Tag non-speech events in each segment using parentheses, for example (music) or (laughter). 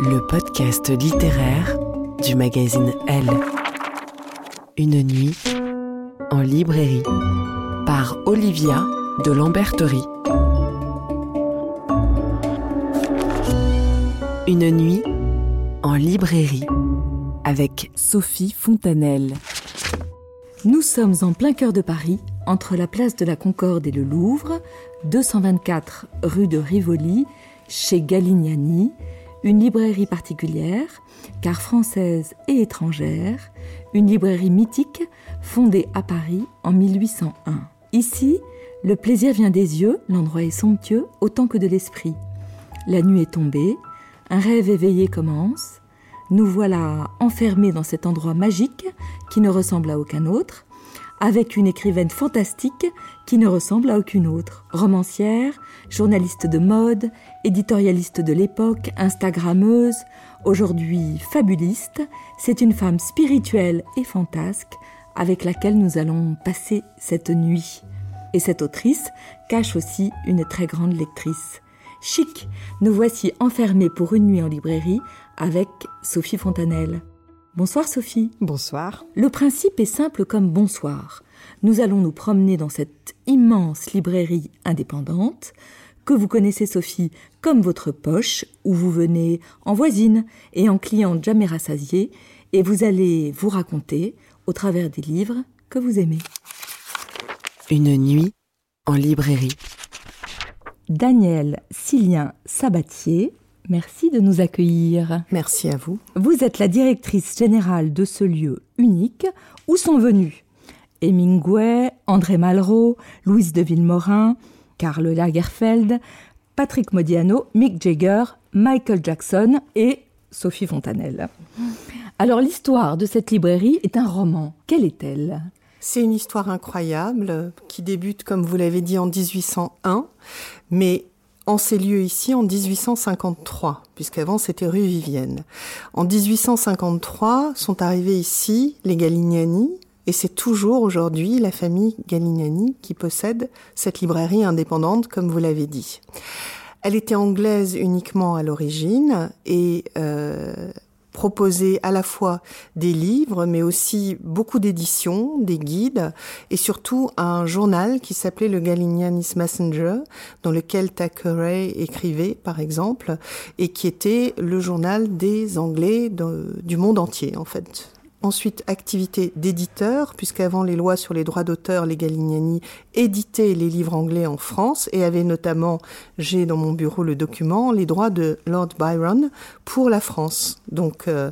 Le podcast littéraire du magazine Elle. Une nuit en librairie par Olivia de Lamberterie. Une nuit en librairie avec Sophie Fontanelle. Nous sommes en plein cœur de Paris, entre la place de la Concorde et le Louvre, 224 rue de Rivoli, chez Galignani, une librairie particulière, car française et étrangère, une librairie mythique fondée à Paris en 1801. Ici, le plaisir vient des yeux, l'endroit est somptueux autant que de l'esprit. La nuit est tombée, un rêve éveillé commence. Nous voilà enfermés dans cet endroit magique qui ne ressemble à aucun autre, avec une écrivaine fantastique qui ne ressemble à aucune autre. Romancière, journaliste de mode, éditorialiste de l'époque, instagrammeuse, aujourd'hui fabuliste, c'est une femme spirituelle et fantasque avec laquelle nous allons passer cette nuit. Et cette autrice cache aussi une très grande lectrice. Chic, nous voici enfermés pour une nuit en librairie avec Sophie Fontanelle. Bonsoir Sophie. Bonsoir. Le principe est simple comme bonsoir. Nous allons nous promener dans cette immense librairie indépendante que vous connaissez Sophie comme votre poche où vous venez en voisine et en cliente jamais rassasiée et vous allez vous raconter au travers des livres que vous aimez. Une nuit en librairie. Daniel Silien Sabatier, merci de nous accueillir. Merci à vous. Vous êtes la directrice générale de ce lieu unique où sont venus Hemingway, André Malraux, Louise de Villemorin, Karl Lagerfeld, Patrick Modiano, Mick Jagger, Michael Jackson et Sophie Fontanelle. Alors l'histoire de cette librairie est un roman. Quelle est-elle? C'est une histoire incroyable qui débute, comme vous l'avez dit, en 1801, mais en ces lieux ici en 1853, puisqu'avant c'était rue Vivienne. En 1853 sont arrivés ici les Galignani, et c'est toujours aujourd'hui la famille Galignani qui possède cette librairie indépendante, comme vous l'avez dit. Elle était anglaise uniquement à l'origine et euh, proposait à la fois des livres, mais aussi beaucoup d'éditions, des guides, et surtout un journal qui s'appelait le Galignani's Messenger, dans lequel Thackeray écrivait, par exemple, et qui était le journal des Anglais du monde entier, en fait ensuite activité d'éditeur, puisqu'avant les lois sur les droits d'auteur, les Galignani éditaient les livres anglais en France et avaient notamment, j'ai dans mon bureau le document, les droits de Lord Byron pour la France. Donc, euh,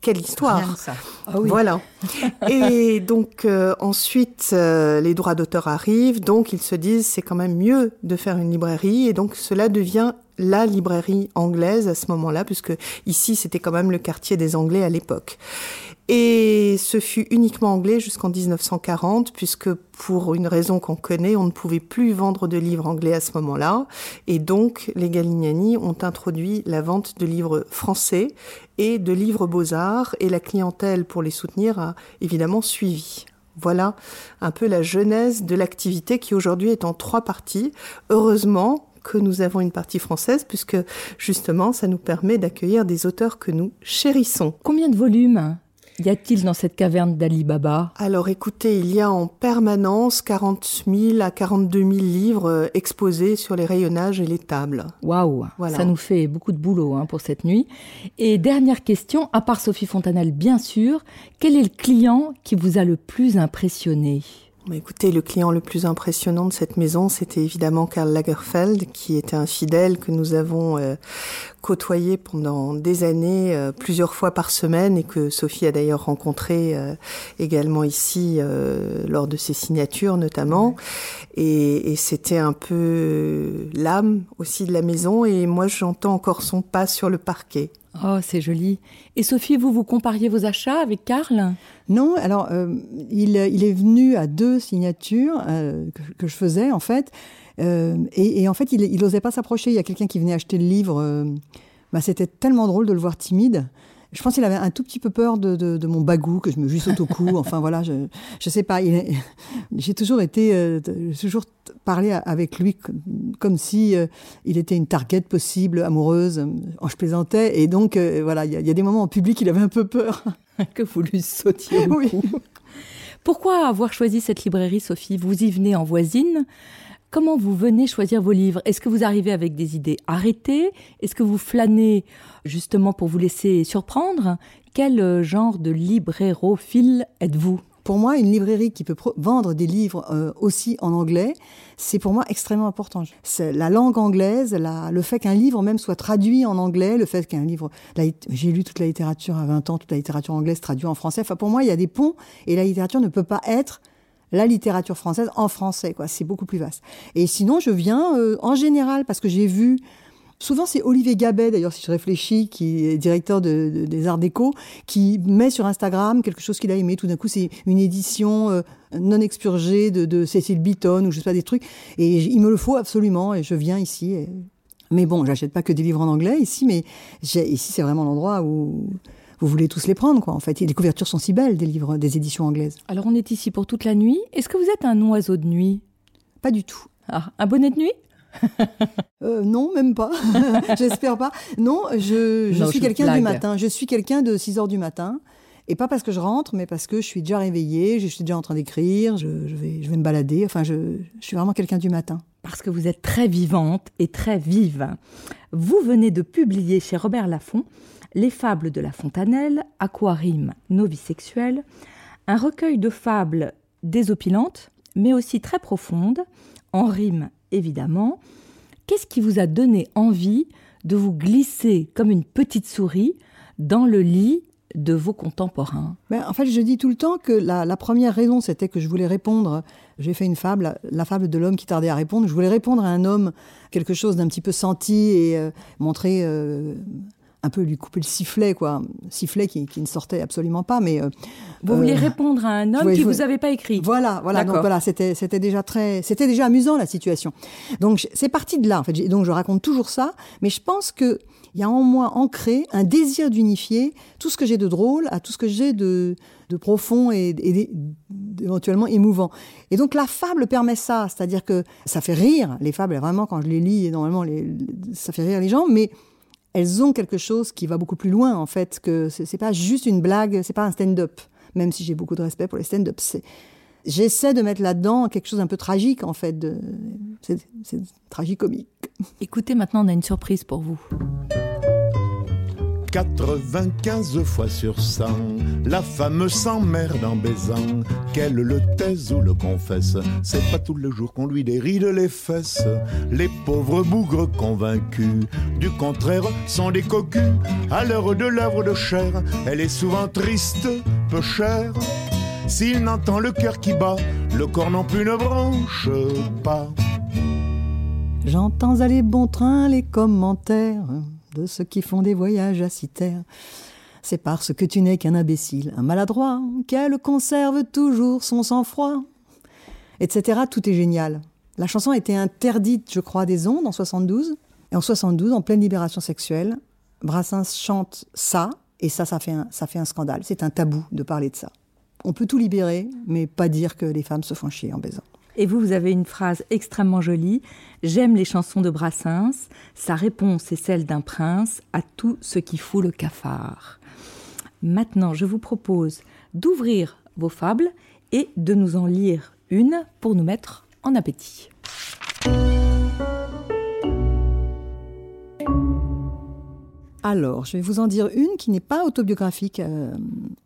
quelle histoire ça. Ah oui. Voilà. (laughs) Et donc euh, ensuite, euh, les droits d'auteur arrivent, donc ils se disent c'est quand même mieux de faire une librairie, et donc cela devient la librairie anglaise à ce moment-là, puisque ici c'était quand même le quartier des Anglais à l'époque. Et ce fut uniquement anglais jusqu'en 1940, puisque pour une raison qu'on connaît, on ne pouvait plus vendre de livres anglais à ce moment-là. Et donc, les Galignani ont introduit la vente de livres français et de livres beaux-arts, et la clientèle pour les soutenir a évidemment suivi. Voilà un peu la genèse de l'activité qui aujourd'hui est en trois parties. Heureusement que nous avons une partie française puisque justement ça nous permet d'accueillir des auteurs que nous chérissons. Combien de volumes? Y a-t-il dans cette caverne d'Ali Baba? Alors écoutez, il y a en permanence 40 000 à 42 000 livres euh, exposés sur les rayonnages et les tables. Waouh, Voilà. ça nous fait beaucoup de boulot hein, pour cette nuit. Et dernière question, à part Sophie Fontanelle, bien sûr, quel est le client qui vous a le plus impressionné? Bah, écoutez, le client le plus impressionnant de cette maison, c'était évidemment Karl Lagerfeld, qui était un fidèle que nous avons euh, côtoyé pendant des années, euh, plusieurs fois par semaine, et que Sophie a d'ailleurs rencontré euh, également ici euh, lors de ses signatures notamment. Et, et c'était un peu l'âme aussi de la maison, et moi j'entends encore son pas sur le parquet. Oh, c'est joli. Et Sophie, vous, vous compariez vos achats avec Karl? Non, alors euh, il, il est venu à deux signatures euh, que, que je faisais en fait, Euh, et, et en fait il, il osait pas s'approcher. Il y a quelqu'un qui venait acheter le livre. euh, bah, c'était tellement drôle de le voir timide. Je pense qu'il avait un tout petit peu peur de, de, de mon bagou, que je me juste au cou. (laughs) enfin voilà, je je sais pas. J'ai toujours été, euh, toujours parlé avec lui comme, si il était une target possible, amoureuse. Je plaisantais et donc voilà, il y, a- il y a des moments en public, il avait un peu peur. (laughs) que vous lui sautiez au Oui. cou. Pourquoi avoir choisi cette librairie, Sophie? Vous y venez en voisine. Comment vous venez choisir vos livres? Est-ce que vous arrivez avec des idées arrêtées? Est-ce que vous flânez justement pour vous laisser surprendre? Quel euh, genre de librérophile êtes-vous? Pour moi, une librairie qui peut vendre des livres euh, aussi en anglais, c'est pour moi extrêmement important. C'est la langue anglaise, la- le fait qu'un livre même soit traduit en anglais, le fait qu'un livre... J'ai lu toute la littérature à 20 ans, toute la littérature anglaise traduite en français. Enfin, pour moi, il y a des ponts et la littérature ne peut pas être la littérature française en français, quoi. C'est beaucoup plus vaste. Et sinon, je viens euh, en général parce que j'ai vu Souvent, c'est Olivier Gabet, d'ailleurs, si je réfléchis, qui est directeur de- de- des Arts Déco, qui met sur Instagram quelque chose qu'il a aimé. Tout d'un coup, c'est une édition euh, non expurgée de, de Cécile Beaton ou je sais pas des trucs. Et il me le faut absolument. Et je viens ici. Mais bon, j'achète pas que des livres en anglais ici, mais ici, c'est vraiment l'endroit où vous voulez tous les prendre, quoi. En fait, et les couvertures sont si belles des livres, des éditions anglaises. Alors on est ici pour toute la nuit. Est-ce que vous êtes un oiseau de nuit? Pas du tout. Ah, Un bonnet de nuit? (laughs) Euh, non, même pas. (laughs) J'espère pas. Non, je, je Non, suis je quelqu'un du matin. Je suis quelqu'un de 6 heures du matin. Et pas parce que je rentre, mais parce que je suis déjà réveillée, je suis déjà en train d'écrire, je, je vais, je vais me balader. Enfin, je, je suis vraiment quelqu'un du matin. parce que vous êtes très vivante et très vive. Vous venez de publier chez Robert Laffont Les fables de la Fontanelle, Aquarime, sexuelles, un recueil de fables désopilantes, mais aussi très profondes, en rime évidemment. Qu'est-ce qui vous a donné envie de vous glisser comme une petite souris dans le lit de vos contemporains? Ben, en fait, je dis tout le temps que la, la première raison, c'était que je voulais répondre. J'ai fait une fable, la fable de l'homme qui tardait à répondre. Je voulais répondre à un homme quelque chose d'un petit peu senti et euh, montrer euh, un peu lui couper le sifflet, quoi. Sifflet qui, qui ne sortait absolument pas, mais euh, Vous euh, voulez répondre à un homme ouais, qui vous veux- avait pas écrit Voilà, voilà. Donc voilà, c'était c'était déjà très, c'était déjà amusant la situation. Donc c'est parti de là. En fait, donc je raconte toujours ça, mais je pense que il y a en moi ancré un désir d'unifier tout ce que j'ai de drôle à tout ce que j'ai de de profond et, et éventuellement émouvant. Et donc la fable permet ça, c'est-à-dire que ça fait rire. Les fables, vraiment, quand je les lis, et normalement, les, ça fait rire les gens, mais elles ont quelque chose qui va beaucoup plus loin en fait que c'est pas juste une blague, c'est pas un stand-up. Même si j'ai beaucoup de respect pour les stand-up, c'est j'essaie de mettre là-dedans quelque chose d'un peu tragique en fait. de- C'est c'est tragicomique. Écoutez, maintenant on a une surprise pour vous. 95 fois sur 100, la femme s'emmerde en baisant, qu'elle le taise ou le confesse. C'est pas tous les jours qu'on lui déride les fesses. Les pauvres bougres convaincus du contraire sont des cocus. À l'heure de l'œuvre de chair, elle est souvent triste, peu chère. S'il n'entend le cœur qui bat, le corps non plus ne branche pas. J'entends aller bon train les commentaires de ceux qui font des voyages à Citerre. C'est parce que tu n'es qu'un imbécile, un maladroit, qu'elle conserve toujours son sang-froid. Etc. Tout est génial. La chanson a été interdite, je crois, des ondes en 72. Et en 72, en pleine libération sexuelle, Brassens chante ça, et ça, ça fait un, ça fait un scandale. C'est un tabou de parler de ça. On peut tout libérer, mais pas dire que les femmes se font chier en baisant. Et vous, vous avez une phrase extrêmement jolie. J'aime les chansons de Brassens. Sa réponse est celle d'un prince à tout ce qui fout le cafard. Maintenant, je vous propose d'ouvrir vos fables et de nous en lire une pour nous mettre en appétit. Alors, je vais vous en dire une qui n'est pas autobiographique, euh,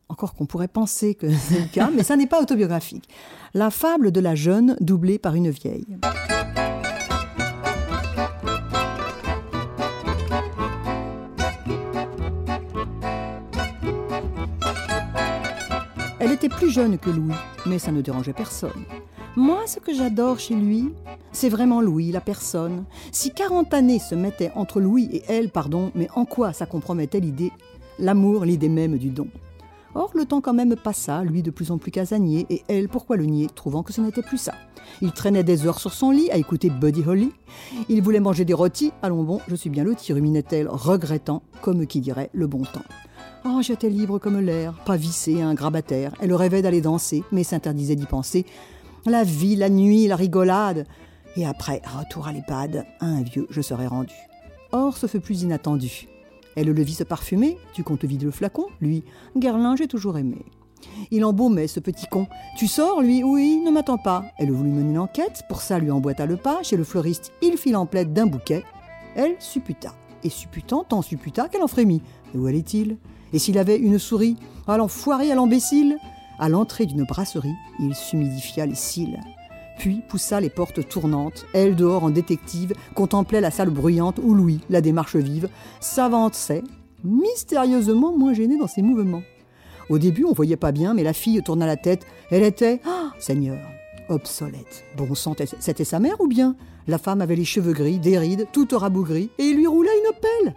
encore qu'on pourrait penser que c'est le cas, mais ça n'est pas autobiographique. La fable de la jeune doublée par une vieille. Plus jeune que Louis, mais ça ne dérangeait personne. Moi, ce que j'adore chez lui, c'est vraiment Louis, la personne. Si 40 années se mettaient entre Louis et elle, pardon, mais en quoi ça compromettait l'idée L'amour, l'idée même du don? Or, le temps quand même passa, lui de plus en plus casanier, et elle, pourquoi le nier, trouvant que ce n'était plus ça? Il traînait des heures sur son lit à écouter Buddy Holly. Il voulait manger des rôtis. Allons bon, je suis bien loti, ruminait-elle, regrettant, comme qui dirait, le bon temps. Oh, j'étais libre comme l'air, pas vissé à un grabataire. Elle rêvait d'aller danser, mais s'interdisait d'y penser. La vie, la nuit, la rigolade. Et après, retour à l'EHPAD, à un vieux, je serais rendu. Or, ce fut plus inattendu. Elle le vit se parfumer, tu comptes vider le flacon, lui, Guerlain, j'ai toujours aimé. Il embaumait ce petit con. Tu sors, lui Oui, ne m'attends pas. Elle voulut mener une enquête, pour ça lui emboîta le pas. Chez le fleuriste, il fit l'emplette d'un bouquet. Elle supputa. Et supputant, tant supputa qu'elle en frémit. Où allait-il Et s'il avait une souris À l'enfoiré, à l'imbécile À l'entrée d'une brasserie, il s'humidifia les cils puis poussa les portes tournantes. Elle, dehors en détective, contemplait la salle bruyante où Louis, la démarche vive, s'avançait, mystérieusement moins gêné dans ses mouvements. Au début, on voyait pas bien, mais la fille tourna la tête. Elle était, ah, Seigneur, obsolète. Bon sang, c'était sa mère ou bien? La femme avait les cheveux gris, des rides, toute rabougrie, et il lui roulait une pelle.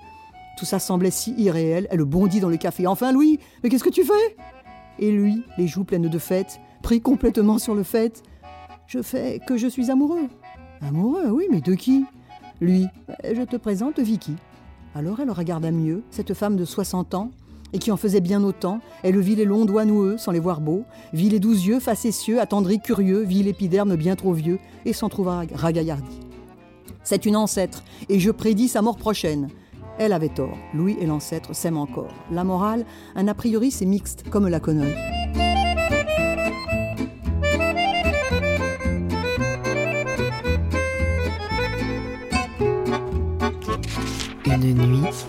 Tout ça semblait si irréel. Elle bondit dans le café. Enfin, Louis, mais qu'est-ce que tu fais? Et lui, les joues pleines de fête, pris complètement sur le fait. Je fais que je suis amoureux. Amoureux, oui, mais de qui? Lui. Je te présente Vicky. Alors elle regarda mieux, cette femme de 60 ans, et qui en faisait bien autant. Elle vit les longs doigts noueux sans les voir beaux, vit les douze yeux facétieux, attendris, curieux, vit l'épiderme bien trop vieux, et s'en trouva ragaillardi. C'est une ancêtre, et je prédis sa mort prochaine. Elle avait tort, Louis et l'ancêtre s'aiment encore. La morale, un a priori, c'est mixte, comme la connerie. Une nuit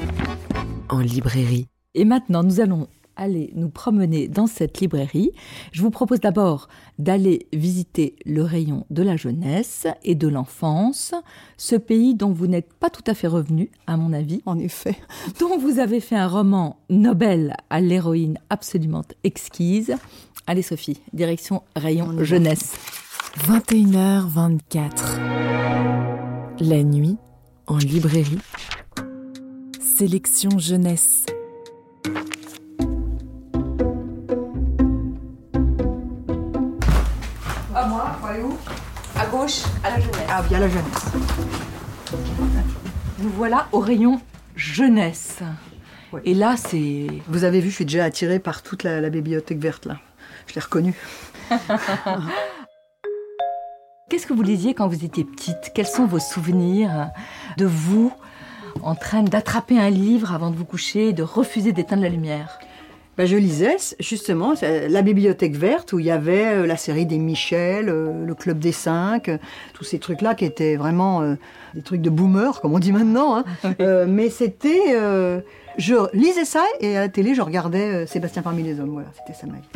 en librairie. Et maintenant, nous allons aller nous promener dans cette librairie. Je vous propose d'abord d'aller visiter le rayon de la jeunesse et de l'enfance, ce pays dont vous n'êtes pas tout à fait revenu, à mon avis. En effet. (laughs) Dont vous avez fait un roman Nobel à l'héroïne absolument exquise. Allez Sophie, direction rayon jeunesse. 21h24. La nuit en librairie. Sélection jeunesse. À aller où À gauche, à la jeunesse. Ah, bien la jeunesse. Nous voilà au rayon jeunesse. Ouais. Et là, c'est. Vous avez vu, je suis déjà attirée par toute la, la bibliothèque verte là. Je l'ai reconnue. (laughs) Qu'est-ce que vous lisiez quand vous étiez petite? Quels sont vos souvenirs de vous en train d'attraper un livre avant de vous coucher et de refuser d'éteindre la lumière? Ben, je lisais justement c'est la bibliothèque verte où il y avait euh, la série des Michel, euh, le club des cinq, euh, tous ces trucs-là qui étaient vraiment euh, des trucs de boomer, comme on dit maintenant. hein. (laughs) Euh, mais c'était, euh, je lisais ça et à la télé je regardais euh, Sébastien parmi les hommes. Voilà, c'était ça ma vie.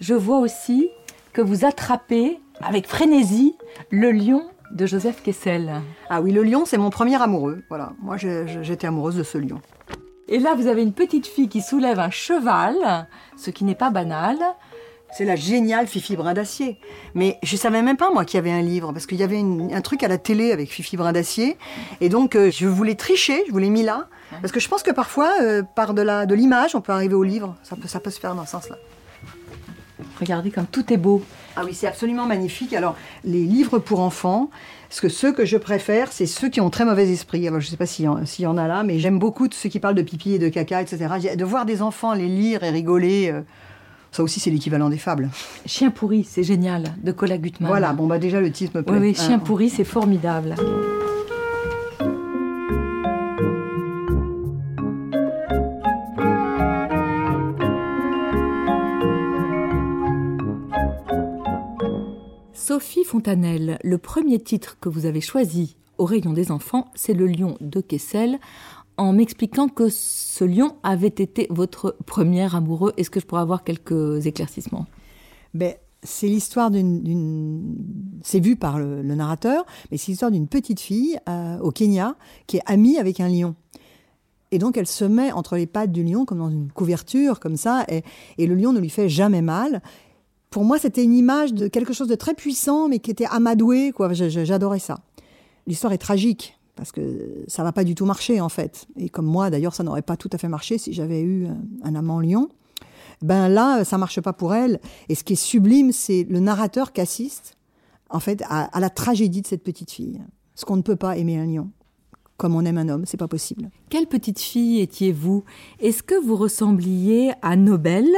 Je vois aussi que vous attrapez avec frénésie le lion de Joseph Kessel. Ah oui, le lion, c'est mon premier amoureux. Voilà, moi j'étais amoureuse de ce lion. Et là, vous avez une petite fille qui soulève un cheval, ce qui n'est pas banal. C'est la géniale Fifi Brin d'Acier. Mais je savais même pas, moi, qu'il y avait un livre, parce qu'il y avait une- un truc à la télé avec Fifi Brin d'Acier. Et donc, euh, je voulais tricher, je voulais mis là. Parce que je pense que parfois, euh, par de la- de l'image, on peut arriver au livre. Ça peut, ça peut se faire dans ce sens-là. Regardez comme tout est beau. Ah oui, c'est absolument magnifique. Alors, les livres pour enfants, parce que ceux que je préfère, c'est ceux qui ont très mauvais esprit. Alors, je ne sais pas s'il y, y en a là, mais j'aime beaucoup ceux qui parlent de pipi et de caca, etc. De voir des enfants les lire et rigoler, euh, ça aussi, c'est l'équivalent des fables. Chien pourri, c'est génial, de Cola Gutmann. Voilà, bon, bah déjà, le titre me plaît. Oui, oui, Chien Hein. pourri, c'est formidable. Sophie Fontanelle, le premier titre que vous avez choisi au rayon des enfants, c'est Le Lion de Kessel, en m'expliquant que ce lion avait été votre premier amoureux. Est-ce que je pourrais avoir quelques éclaircissements? Ben, c'est l'histoire d'une, C'est vu par le, narrateur, mais c'est l'histoire d'une petite fille euh, au Kenya qui est amie avec un lion. Et donc elle se met entre les pattes du lion comme dans une couverture, comme ça, et le lion ne lui fait jamais mal. Pour moi, c'était une image de quelque chose de très puissant, mais qui était amadoué, quoi. J'adorais ça. L'histoire est tragique, parce que ça va pas du tout marcher, en fait. Et comme moi, d'ailleurs, ça n'aurait pas tout à fait marché si j'avais eu un, amant lion. Ben là, ça marche pas pour elle. Et ce qui est sublime, c'est le narrateur qui assiste, en fait, à, à la tragédie de cette petite fille. Parce qu'on ne peut pas aimer un lion comme on aime un homme, c'est pas possible. Quelle petite fille étiez-vous? Est-ce que vous ressembliez à Nobel,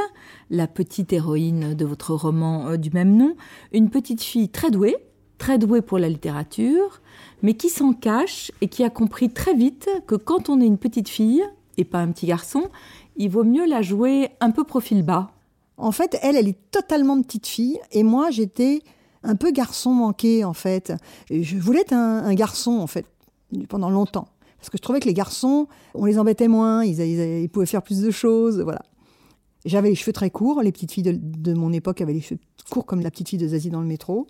la petite héroïne de votre roman euh, du même nom? Une petite fille très douée, très douée pour la littérature, mais qui s'en cache et qui a compris très vite que quand on est une petite fille et pas un petit garçon, il vaut mieux la jouer un peu profil bas. En fait, elle, elle est totalement petite fille, et moi, j'étais un peu garçon manqué, en fait. Je voulais être un, un garçon, en fait, pendant longtemps. Parce que je trouvais que les garçons, on les embêtait moins, ils, ils- pouvaient faire plus de choses, voilà. J'avais les cheveux très courts, les petites filles de, de mon époque avaient les cheveux courts comme la petite fille de Zazie dans le métro.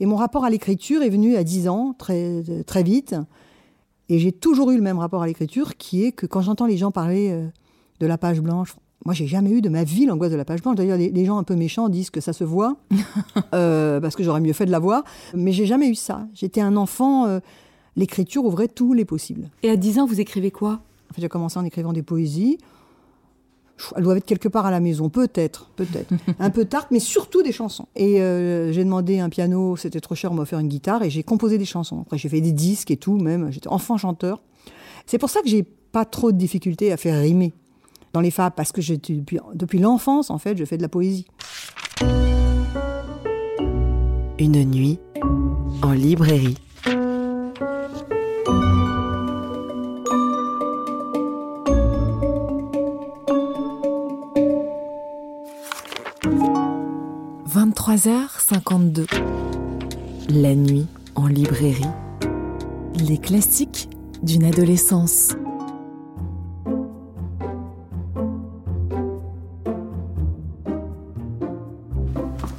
Et mon rapport à l'écriture est venu à 10 ans, très, très vite. Et j'ai toujours eu le même rapport à l'écriture, qui est que quand j'entends les gens parler euh, de la page blanche, moi j'ai jamais eu de ma vie l'angoisse de la page blanche. D'ailleurs, les, les gens un peu méchants disent que ça se voit, (laughs) euh, parce que j'aurais mieux fait de la voir. Mais j'ai jamais eu ça. J'étais un enfant, euh, l'écriture ouvrait tous les possibles. Et à 10 ans, vous écrivez quoi? En fait, j'ai commencé en écrivant des poésies. Elles doivent être quelque part à la maison, peut-être, peut-être. (laughs) un peu tard, mais surtout des chansons. Et euh, j'ai demandé un piano, c'était trop cher, on m'a offert une guitare, et j'ai composé des chansons. Après, j'ai fait des disques et tout, même. J'étais enfant chanteur. C'est pour ça que j'ai pas trop de difficultés à faire rimer dans les fables, parce que j'étais depuis, depuis l'enfance, en fait, je fais de la poésie. Une nuit en librairie. « 23h52. La nuit en librairie. Les classiques d'une adolescence.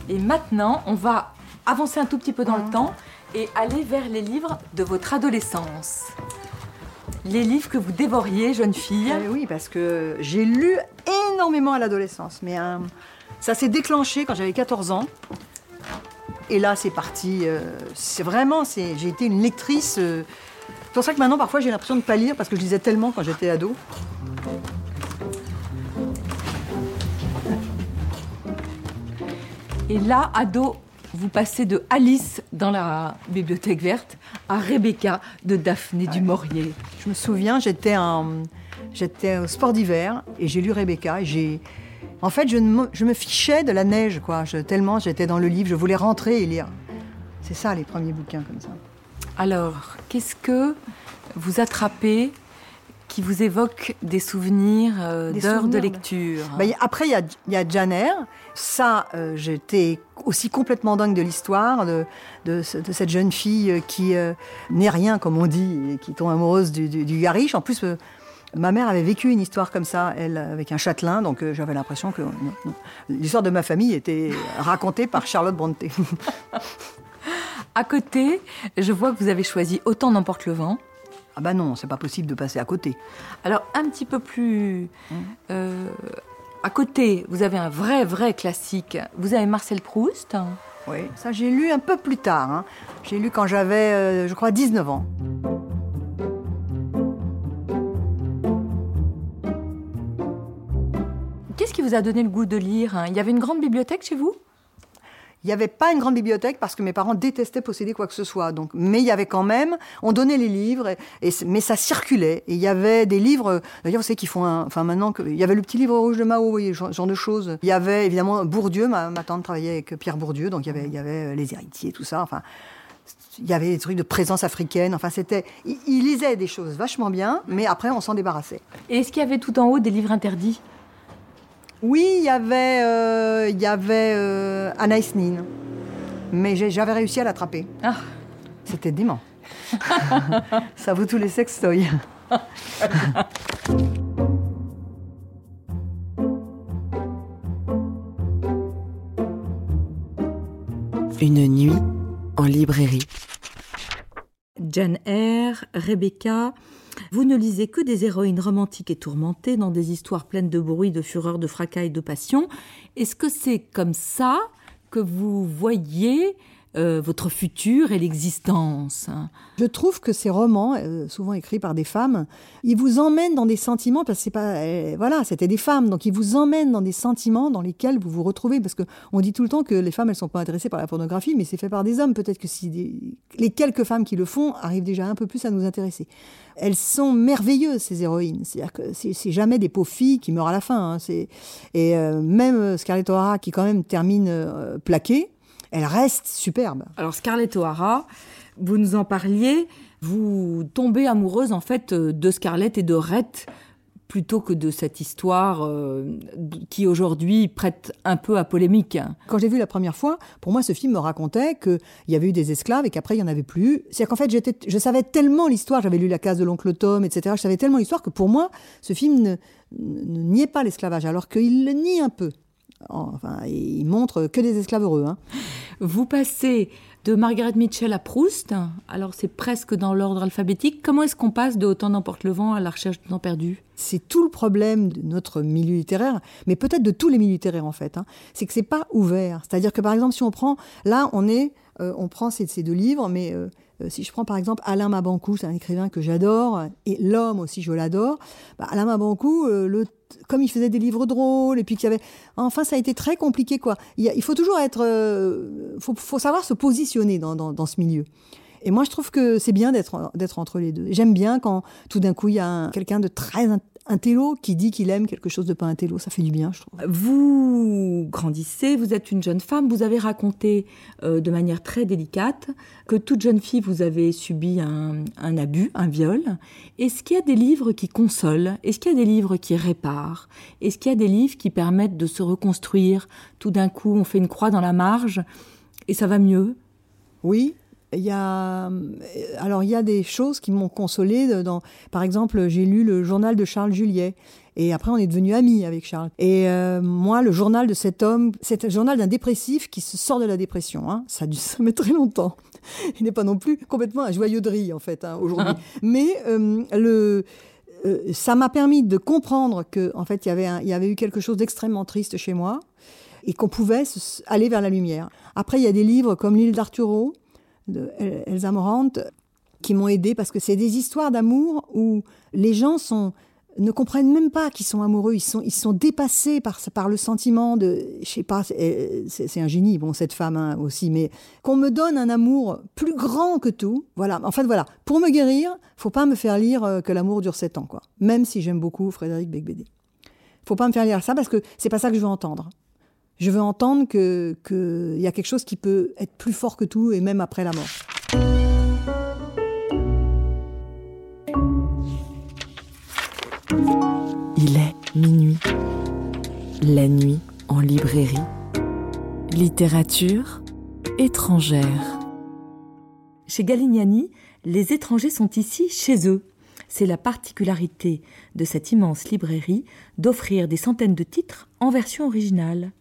Et maintenant, on va avancer un tout petit peu dans le temps et aller vers les livres de votre adolescence. Les livres que vous dévoriez, jeune fille. Eh oui, parce que j'ai lu énormément à l'adolescence, mais euh, ça s'est déclenché quand j'avais 14 ans. Et là, c'est parti. euh, c'est vraiment, c'est, j'ai été une lectrice. euh, c'est pour ça que maintenant, parfois, j'ai l'impression de ne pas lire parce que je lisais tellement quand j'étais ado. Et là, ado, vous passez de Alice dans la bibliothèque verte à Rebecca de Daphné du Maurier. Je me souviens, j'étais, j'étais au sport d'hiver et j'ai lu Rebecca. Et j'ai, en fait, je, ne me, je me fichais de la neige, quoi. Je- tellement j'étais dans le livre, je voulais rentrer et lire. C'est ça, les premiers bouquins comme ça. Alors, qu'est-ce que vous attrapez qui vous évoquent des souvenirs euh, Des d'heures de souvenirs, lecture? Bah, y- après, il y a, il y a Janer. Ça, euh, j'étais aussi complètement dingue de l'histoire, de, de, ce- de cette jeune fille euh, qui euh, n'est rien, comme on dit, et qui tombe amoureuse du, du. En plus, ma mère avait vécu une histoire comme ça, elle, avec un châtelain, donc euh, j'avais l'impression que non. l'histoire de ma famille était racontée par Charlotte Brontë. (laughs) À côté, je vois que vous avez choisi Autant n'emporte le vent. ah bah non, c'est pas possible de passer à côté. Alors, un petit peu plus. euh, à côté, vous avez un vrai, vrai classique. Vous avez Marcel Proust. Oui, ça j'ai lu un peu plus tard. hein. J'ai lu quand j'avais, euh, je crois, 19 ans. Qu'est-ce qui vous a donné le goût de lire hein? Il y avait une grande bibliothèque chez vous? Il n'y avait pas une grande bibliothèque parce que mes parents détestaient posséder quoi que ce soit. Donc, mais il y avait quand même, on donnait les livres, et, et c- mais ça circulait. Et il y avait des livres, d'ailleurs, vous savez qu'ils font un, enfin maintenant, que, il y avait le petit livre rouge de Mao, ce genre, genre de choses. Il y avait évidemment Bourdieu, ma, ma tante travaillait avec Pierre Bourdieu, donc il y avait, il y avait euh, les héritiers, tout ça. Enfin, il y avait des trucs de présence africaine. Enfin, c'était, il, il lisait des choses vachement bien, mais après, on s'en débarrassait. Et est-ce qu'il y avait tout en haut des livres interdits? Oui, il y avait, euh, il y avait euh, Anaïs Nin, mais j'avais réussi à l'attraper. Ah. C'était dément. (laughs) Ça vaut tous les sextoys. Une nuit en librairie. Jane Eyre, Rebecca. Vous ne lisez que des héroïnes romantiques et tourmentées dans des histoires pleines de bruit, de fureur, de fracas et de passion. Est-ce que c'est comme ça que vous voyez euh, votre futur et l'existence Je trouve que ces romans, euh, souvent écrits par des femmes, ils vous emmènent dans des sentiments parce que c'est pas, euh, voilà, c'était des femmes, donc ils vous emmènent dans des sentiments dans lesquels vous vous retrouvez. Parce que on dit tout le temps que les femmes, elles sont pas intéressées par la pornographie, mais c'est fait par des hommes. Peut-être que si des- les quelques femmes qui le font arrivent déjà un peu plus à nous intéresser. Elles sont merveilleuses ces héroïnes. C'est-à-dire que c'est jamais des pauvres filles qui meurent à la fin. hein. Et même Scarlett O'Hara qui quand même termine plaquée, elle reste superbe. Alors Scarlett O'Hara, vous nous en parliez, vous tombez amoureuse en fait euh, de Scarlett et de Rhett plutôt que de cette histoire euh, qui aujourd'hui prête un peu à polémique. Quand j'ai vu la première fois, pour moi, ce film me racontait qu'il y avait eu des esclaves et qu'après, il n'y en avait plus. C'est-à-dire qu'en fait, j'étais, je savais tellement l'histoire, j'avais lu La case de l'oncle Tom, etc. Je savais tellement l'histoire que pour moi, ce film ne, ne niait pas l'esclavage, alors qu'il le nie un peu. Enfin, il montre que des esclaves heureux. Hein. Vous passez de Margaret Mitchell à Proust, alors c'est presque dans l'ordre alphabétique. Comment est-ce qu'on passe de Autant n'emporte le vent à la recherche du temps perdu? C'est tout le problème de notre milieu littéraire, mais peut-être de tous les milieux littéraires en fait. Hein. C'est que c'est pas ouvert. C'est-à-dire que par exemple, si on prend, là, on est, euh, on prend ces, ces deux livres, mais euh, si je prends par exemple Alain Mabancou, c'est un écrivain que j'adore, et l'homme aussi, je l'adore. Bah, Alain Mabancou, euh, comme il faisait des livres drôles et puis qu'il y avait enfin ça a été très compliqué quoi il, faut toujours être euh, faut, savoir se positionner dans, dans, dans ce milieu et moi je trouve que c'est bien d'être d'être entre les deux j'aime bien quand tout d'un coup il y a un- quelqu'un de très in- intello qui dit qu'il aime quelque chose de pas intello ça fait du bien je trouve. Vous grandissez, vous êtes une jeune femme, vous avez raconté euh, de manière très délicate que toute jeune fille, vous avez subi un, un abus, un viol. Est-ce qu'il y a des livres qui consolent? Est-ce qu'il y a des livres qui réparent? Est-ce qu'il y a des livres qui permettent de se reconstruire? Tout d'un coup, on fait une croix dans la marge et ça va mieux? Oui, il y a euh, alors il y a des choses qui m'ont consolée dans par exemple, j'ai lu le journal de Charles Juliet et après on est devenus amis avec Charles. Et euh, moi le journal de cet homme, c'est un journal d'un dépressif qui se sort de la dépression hein. Ça a dû ça met très longtemps. (laughs) Il n'est pas non plus complètement un joyeux de riz en fait hein, aujourd'hui. Mais euh, le euh, ça m'a permis de comprendre que en fait il y avait un- il y avait eu quelque chose d'extrêmement triste chez moi et qu'on pouvait aller vers la lumière. Après, il y a des livres comme L'île d'Arturo de El- Elsa Morant qui m'ont aidé parce que c'est des histoires d'amour où les gens sont ne comprennent même pas qu'ils sont amoureux, ils sont ils sont dépassés par par le sentiment de je sais pas c'est un génie bon cette femme hein, aussi mais qu'on me donne un amour plus grand que tout. Voilà, en fait voilà, pour me guérir, faut pas me faire lire euh, que l'amour dure sept ans quoi. Même si j'aime beaucoup Frédéric Becbédé. Faut pas me faire lire ça parce que c'est pas ça que je veux entendre. Je veux entendre qu'il y a quelque chose qui peut être plus fort que tout, et même après la mort. Il est minuit. La nuit en librairie. Littérature étrangère. Chez Galignani, les étrangers sont ici chez eux. C'est la particularité de cette immense librairie d'offrir des centaines de titres en version originale.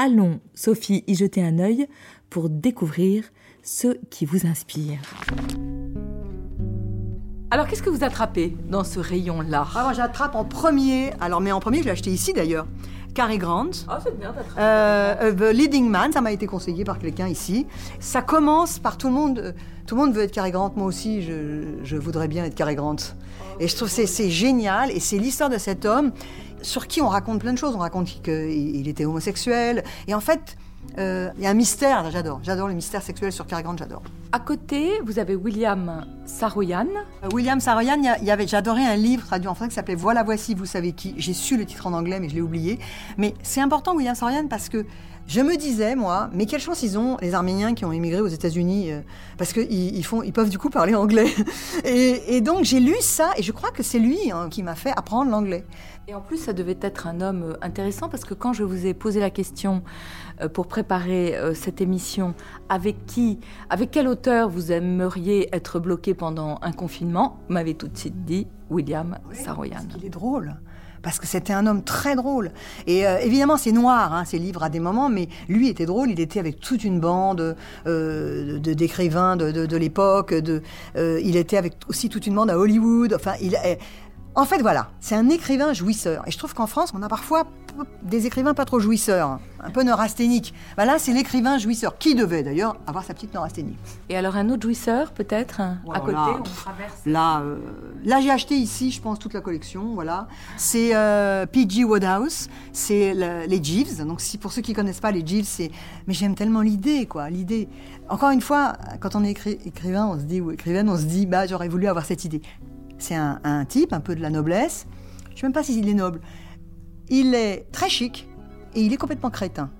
Allons, Sophie, y jeter un œil pour découvrir ceux qui vous inspirent. Alors, qu'est-ce que vous attrapez dans ce rayon-là? Ah, moi, j'attrape en premier. Alors, mais en premier, je l'ai acheté ici d'ailleurs. Cary Grant. Ah, c'est bien d'attraper. Euh, euh, The Leading Man, ça m'a été conseillé par quelqu'un ici. Ça commence par tout le monde. euh, Tout le monde veut être Cary Grant. Moi aussi, je, je voudrais bien être Cary Grant. Et je trouve que c'est génial. Et c'est l'histoire de cet homme sur qui on raconte plein de choses. On raconte qu'il il était homosexuel. Et en fait, euh, il y a un mystère. J'adore. J'adore le mystère sexuel sur Cary Grant. J'adore. À côté, vous avez William Saroyan. Euh, William Saroyan, y y avait, j'adorais un livre traduit en français qui s'appelait Voilà, voici, vous savez qui. J'ai su le titre en anglais, mais je l'ai oublié. Mais c'est important, William Saroyan, parce que je me disais, moi, mais quelle chance ils ont, les Arméniens qui ont émigré aux États-Unis, euh, parce qu'ils ils font, ils peuvent du coup parler anglais. (laughs) Et, et donc j'ai lu ça, et je crois que c'est lui hein, qui m'a fait apprendre l'anglais. Et en plus, ça devait être un homme euh, intéressant parce que quand je vous ai posé la question euh, pour préparer euh, cette émission, avec qui, avec quel auteur vous aimeriez être bloqué pendant un confinement, vous m'avez tout de suite dit William Saroyan. Il est drôle. Parce que c'était un homme très drôle. Et euh, évidemment, c'est noir, hein, ces livres à des moments, mais lui était drôle. Il était avec toute une bande euh, d'écrivains de, de, de l'époque. Euh, il était avec aussi toute une bande à Hollywood. Enfin, il, euh, en fait, voilà, c'est un écrivain jouisseur. Et je trouve qu'en France, on a parfois des écrivains pas trop jouisseurs, hein, un peu neurasthéniques. Ben là, c'est l'écrivain jouisseur, qui devait d'ailleurs avoir sa petite neurasthénie? Et alors un autre jouisseur, peut-être, hein, à alors côté, là, on traverse. Là, euh, là j'ai acheté ici, je pense, toute la collection. Voilà, c'est euh, P.G. Wodehouse, c'est le- les Jeeves. Donc, si pour ceux qui connaissent pas les Jeeves, c'est mais j'aime tellement l'idée, quoi, l'idée. Encore une fois, quand on est écri- écrivain, on se dit ou écrivaine, on se dit, bah j'aurais voulu avoir cette idée. C'est un, type, un peu de la noblesse. Je sais même pas s'il est noble. Il est très chic et il est complètement crétin.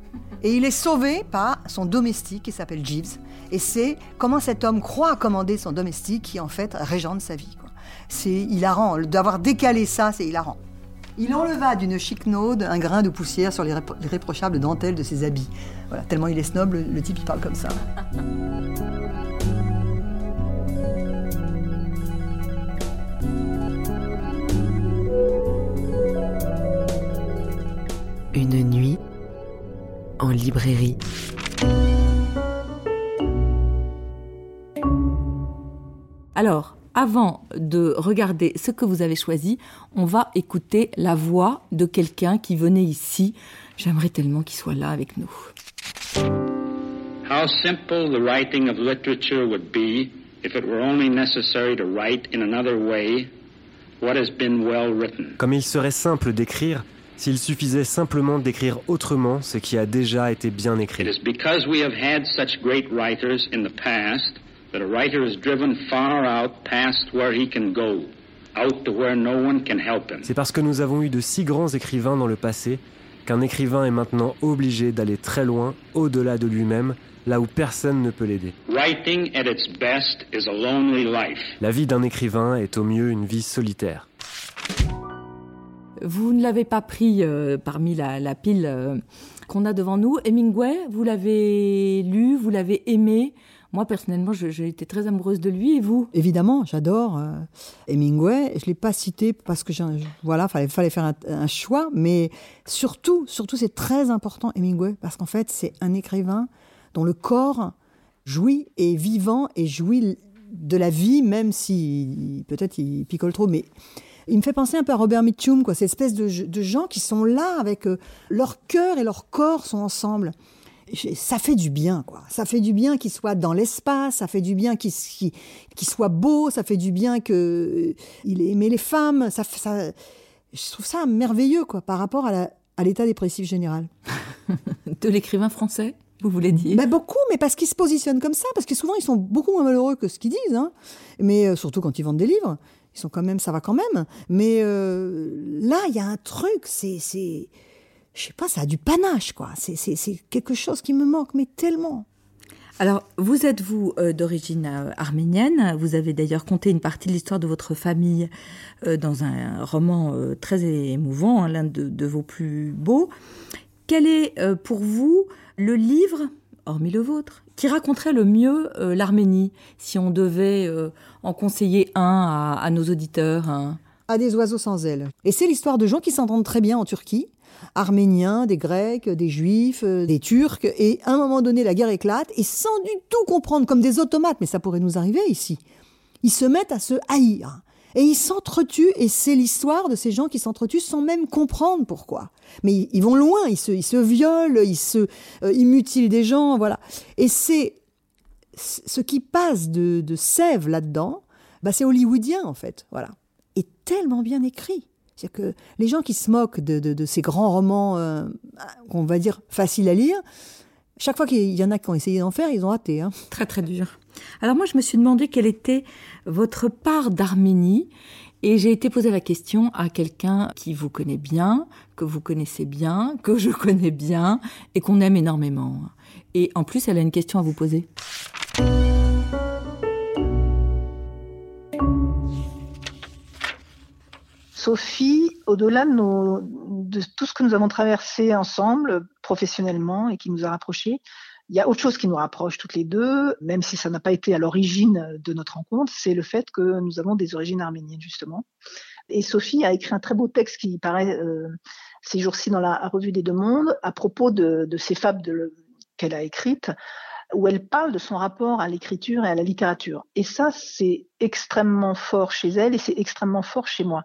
Et il est sauvé par son domestique qui s'appelle Jeeves. Et c'est comment cet homme croit commander son domestique qui en fait régente sa vie. C'est hilarant. D'avoir décalé ça, c'est hilarant. Il enleva d'une chiquenaude un grain de poussière sur les répro- l'irréprochable dentelle de ses habits. Voilà, tellement il est snob, le, le type il parle comme ça. Une nuit en librairie. Alors, avant de regarder ce que vous avez choisi, on va écouter la voix de quelqu'un qui venait ici. J'aimerais tellement qu'il soit là avec nous. How simple the writing of literature would be if it were only necessary to write in another way what has been well written. Comme il serait simple d'écrire s'il suffisait simplement d'écrire autrement ce qui a déjà été bien It écrit. is because we have had such great writers in the past that a writer is driven far out past where he can go, out to where no one can help him. C'est parce que nous avons eu de si grands écrivains dans le passé qu'un écrivain est maintenant obligé d'aller très loin, au-delà de lui-même, là où personne ne peut l'aider. Writing at its best is a lonely life. La vie d'un écrivain est au mieux une vie solitaire. Vous ne l'avez pas pris euh, parmi la, pile euh, qu'on a devant nous. Hemingway, vous l'avez lu, vous l'avez aimé. Moi, personnellement, j'ai été très amoureuse de lui. Et vous? Évidemment, j'adore euh, Hemingway. Je l'ai pas cité parce que voilà, fallait fallait faire un, choix, mais surtout, surtout c'est très important Hemingway parce qu'en fait c'est un écrivain dont le corps jouit et vivant et jouit de la vie, même si peut-être il picole trop, mais il me fait penser un peu à Robert Mitchum, quoi, cette espèce de, de gens qui sont là avec euh, leur cœur et leur corps sont ensemble. Et Ça fait du bien, quoi. Ça fait du bien qu'il soit dans l'espace, ça fait du bien qu'il qu'il- qu'il soit beau, ça fait du bien qu'il ait aimé les femmes. Ça, ça, je trouve ça merveilleux, quoi, par rapport à l'état dépressif général. (laughs) De l'écrivain français, vous voulez dire? Ben beaucoup, mais parce qu'ils se positionnent comme ça, parce que souvent ils sont beaucoup moins malheureux que ce qu'ils disent, hein. mais euh, surtout quand ils vendent des livres, ils sont quand même, ça va quand même. Mais euh, là, il y a un truc, c'est, c'est, je sais pas, ça a du panache, quoi. C'est, c'est, quelque chose qui me manque, mais tellement. Alors, vous êtes, vous, euh, d'origine euh, arménienne. Vous avez d'ailleurs conté une partie de l'histoire de votre famille dans un roman très émouvant, hein, l'un de, vos plus beaux. Quel est pour vous le livre, hormis le vôtre, qui raconterait le mieux euh, l'Arménie, si on devait euh, en conseiller un à, nos auditeurs hein À des oiseaux sans ailes. Et c'est l'histoire de gens qui s'entendent très bien en Turquie. Arméniens, des Grecs, des Juifs, euh, des Turcs. Et à un moment donné, la guerre éclate. Et sans du tout comprendre, comme des automates, mais ça pourrait nous arriver ici, ils se mettent à se haïr. Et ils s'entretuent, et c'est l'histoire de ces gens qui s'entretuent sans même comprendre pourquoi. Mais ils, vont loin, ils se, violent, ils se, euh, mutilent des gens, voilà. Et c'est ce qui passe de, de Sèvres là-dedans, bah c'est hollywoodien en fait, voilà. Et tellement bien écrit. C'est-à-dire que les gens qui se moquent de ces grands romans, euh, qu'on va dire faciles à lire, chaque fois qu'il y en a qui ont essayé d'en faire, ils ont raté. Hein. Très très dur. Alors moi, je me suis demandé quelle était votre part d'Arménie. Et j'ai été poser la question à quelqu'un qui vous connaît bien, que vous connaissez bien, que je connais bien et qu'on aime énormément. Et en plus, elle a une question à vous poser. Sophie, au-delà de, tout ce que nous avons traversé ensemble, professionnellement, et qui nous a rapprochés, il y a autre chose qui nous rapproche toutes les deux, même si ça n'a pas été à l'origine de notre rencontre, c'est le fait que nous avons des origines arméniennes, justement. Et Sophie a écrit un très beau texte qui paraît euh, ces jours-ci dans la revue des Deux Mondes à propos de, de ces fables qu'elle a écrites, où elle parle de son rapport à l'écriture et à la littérature. Et ça, c'est extrêmement fort chez elle et c'est extrêmement fort chez moi.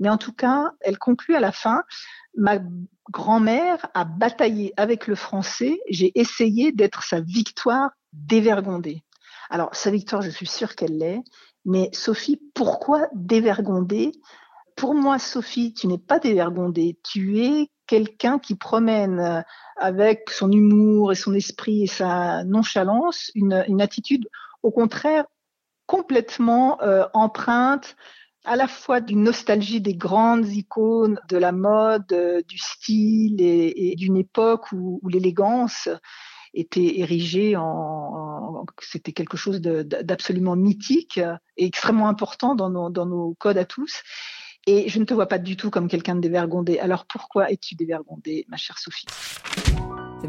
Mais en tout cas, elle conclut à la fin, ma grand-mère a bataillé avec le français, j'ai essayé d'être sa victoire dévergondée. Alors, sa victoire, je suis sûre qu'elle l'est, mais Sophie, pourquoi dévergondée? Pour moi, Sophie, tu n'es pas dévergondée, tu es quelqu'un qui promène euh, avec son humour et son esprit et sa nonchalance une, attitude, au contraire, complètement euh, empreinte à la fois d'une nostalgie des grandes icônes de la mode, euh, du style et, d'une époque où, l'élégance était érigée en, c'était quelque chose d'absolument mythique et extrêmement important dans nos codes à tous. Et je ne te vois pas du tout comme quelqu'un de dévergondé. Alors pourquoi es-tu dévergondée, ma chère Sophie?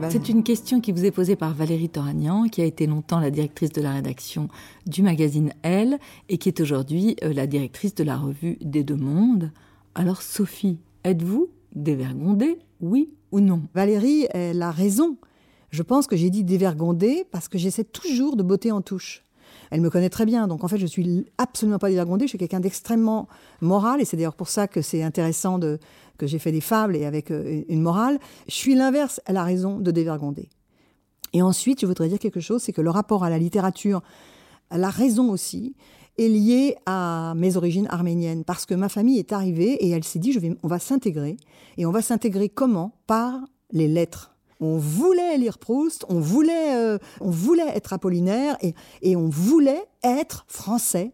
C'est une question qui vous est posée par Valérie Toragnan, qui a été longtemps la directrice de la rédaction du magazine Elle et qui est aujourd'hui euh, la directrice de la revue des Deux Mondes. Alors Sophie, êtes-vous dévergondée, oui ou non? Valérie, elle a raison. Je pense que j'ai dit dévergondée parce que j'essaie toujours de botter en touche. Elle me connaît très bien, donc en fait je suis absolument pas dévergondée. Je suis quelqu'un d'extrêmement moral et c'est d'ailleurs pour ça que c'est intéressant que j'ai fait des fables et avec euh, une morale. Je suis l'inverse. Elle a raison de dévergonder. Et ensuite, je voudrais dire quelque chose, c'est que le rapport à la littérature, la raison aussi, est lié à mes origines arméniennes parce que ma famille est arrivée et elle s'est dit on va s'intégrer et on va s'intégrer comment? Par les lettres. On voulait lire Proust, on voulait, euh, on voulait être Apollinaire et, et on voulait être français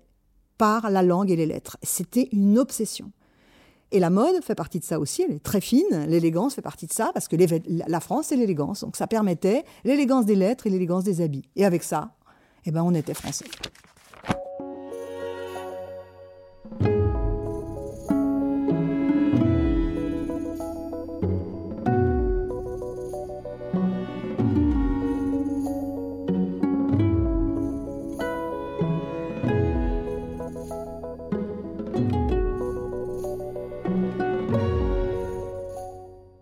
par la langue et les lettres. C'était une obsession. Et la mode fait partie de ça aussi, elle est très fine, l'élégance fait partie de ça, parce que la France, c'est l'élégance. Donc ça permettait l'élégance des lettres et l'élégance des habits. Et avec ça, eh ben, on était français.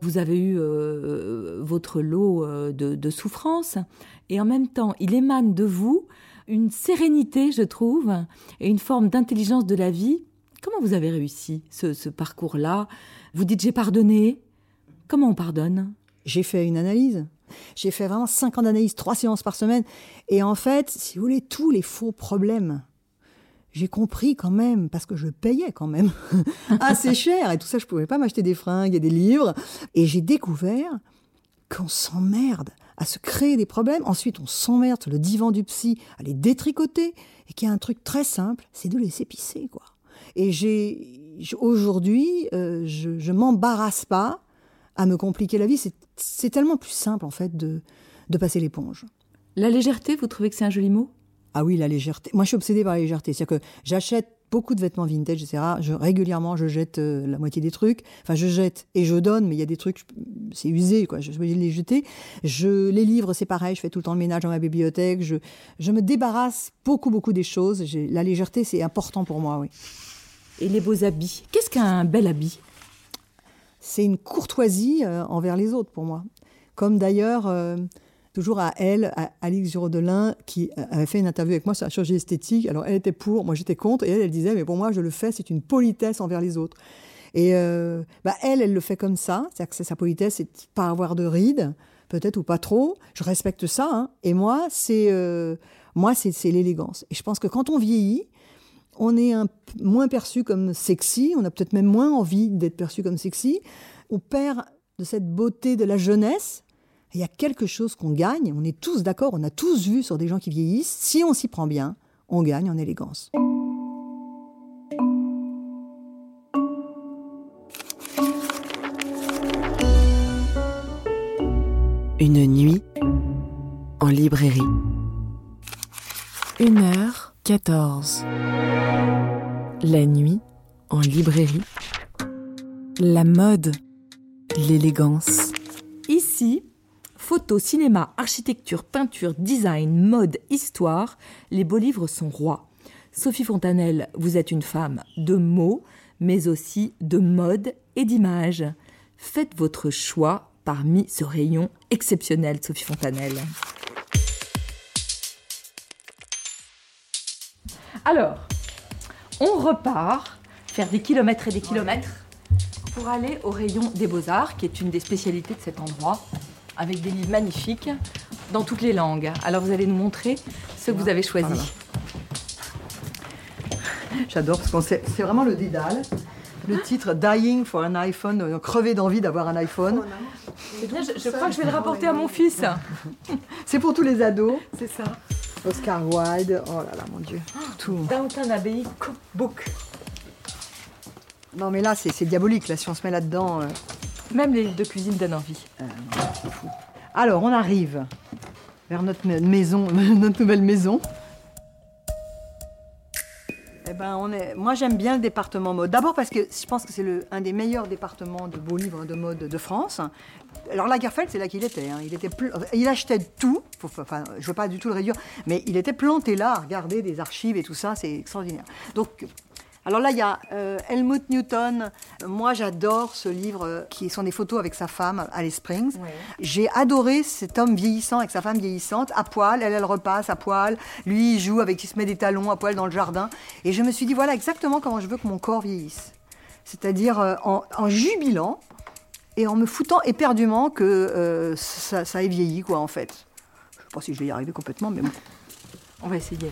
Vous avez eu euh, votre lot euh, de, souffrances et en même temps, il émane de vous une sérénité, je trouve, et une forme d'intelligence de la vie. Comment vous avez réussi ce, ce parcours-là? Vous dites j'ai pardonné. Comment on pardonne? J'ai fait une analyse. J'ai fait vraiment cinq ans d'analyse, trois séances par semaine. Et en fait, si vous voulez, tous les faux problèmes, j'ai compris quand même, parce que je payais quand même (laughs) assez cher. Et tout ça, je pouvais pas m'acheter des fringues et des livres. Et j'ai découvert qu'on s'emmerde à se créer des problèmes. Ensuite, on s'emmerde sur le divan du psy à les détricoter. Et qu'il y a un truc très simple, c'est de laisser pisser, quoi. Et j'ai, aujourd'hui, euh, je, je m'embarrasse pas à me compliquer la vie. C'est tellement plus simple, en fait, de, de passer l'éponge. La légèreté, vous trouvez que c'est un joli mot? Ah oui, la légèreté. Moi, je suis obsédée par la légèreté. C'est-à-dire que j'achète beaucoup de vêtements vintage, etc. Je, régulièrement, je jette euh, la moitié des trucs. Enfin, je jette et je donne, mais il y a des trucs, c'est usé, quoi. Je suis obligée de les jeter. Je, les livres, c'est pareil. Je fais tout le temps le ménage dans ma bibliothèque. Je, je me débarrasse beaucoup, beaucoup des choses. La légèreté, c'est important pour moi, oui. Et les beaux habits? Qu'est-ce qu'un bel habit? C'est une courtoisie euh, envers les autres, pour moi. Comme d'ailleurs. Euh, toujours à elle, à Alix Giraudolin, qui avait fait une interview avec moi sur la chirurgie esthétique. Alors, elle était pour, moi j'étais contre, et elle, elle disait, mais pour moi, je le fais, c'est une politesse envers les autres. Et euh, bah, elle, elle le fait comme ça, c'est-à-dire que sa politesse, c'est pas avoir de rides, peut-être ou pas trop. Je respecte ça, hein. et moi, c'est euh, c'est l'élégance. Et je pense que quand on vieillit, on est moins perçu comme sexy, on a peut-être même moins envie d'être perçu comme sexy. On perd de cette beauté de la jeunesse il y a quelque chose qu'on gagne, on est tous d'accord, on a tous vu sur des gens qui vieillissent, si on s'y prend bien, on gagne en élégance. Une nuit en librairie. 1h14. La nuit en librairie. La mode, l'élégance. Ici, Photo, cinéma, architecture, peinture, design, mode, histoire, les beaux livres sont rois. Sophie Fontanelle, vous êtes une femme de mots, mais aussi de mode et d'image. Faites votre choix parmi ce rayon exceptionnel, Sophie Fontanelle. Alors, on repart faire des kilomètres et des kilomètres pour aller au rayon des beaux-arts, qui est une des spécialités de cet endroit avec des livres magnifiques dans toutes les langues. Alors vous allez nous montrer ce que vous avez choisi. J'adore parce que c'est vraiment le dédale. Le titre Dying for an iPhone, crever d'envie d'avoir un iPhone. Eh bien, je, crois que je vais le rapporter à mon fils. (laughs) C'est pour tous les ados. C'est ça. Oscar Wilde, oh là là, mon Dieu. Tout. Downton Abbey Cookbook. Non mais là, c'est diabolique, là, si on se met là-dedans. Euh. Même les livres de cuisine donnent envie. Euh, Alors, on arrive vers notre maison, (laughs) notre nouvelle maison. Eh ben. Moi, j'aime bien le département mode. D'abord parce que je pense que c'est le... un des meilleurs départements de beaux livres de mode de France. Alors, Lagerfeld, c'est là qu'il était. Hein. Il, était il achetait tout. Enfin, je ne veux pas du tout le réduire, mais il était planté là à regarder des archives et tout ça. C'est extraordinaire. Donc, alors là, il y a euh, Helmut Newton. Moi, j'adore ce livre euh, qui sont des photos avec sa femme, Alice Springs. J'ai adoré cet homme vieillissant avec sa femme vieillissante, à poil. Elle, elle repasse à poil. Lui, il joue avec, il se met des talons à poil dans le jardin. Et je me suis dit, voilà exactement comment je veux que mon corps vieillisse. C'est-à-dire euh, en, jubilant et en me foutant éperdument que ça, ça, ait vieilli, quoi, en fait. Je ne sais pas si je vais y arriver complètement, mais bon. On va essayer.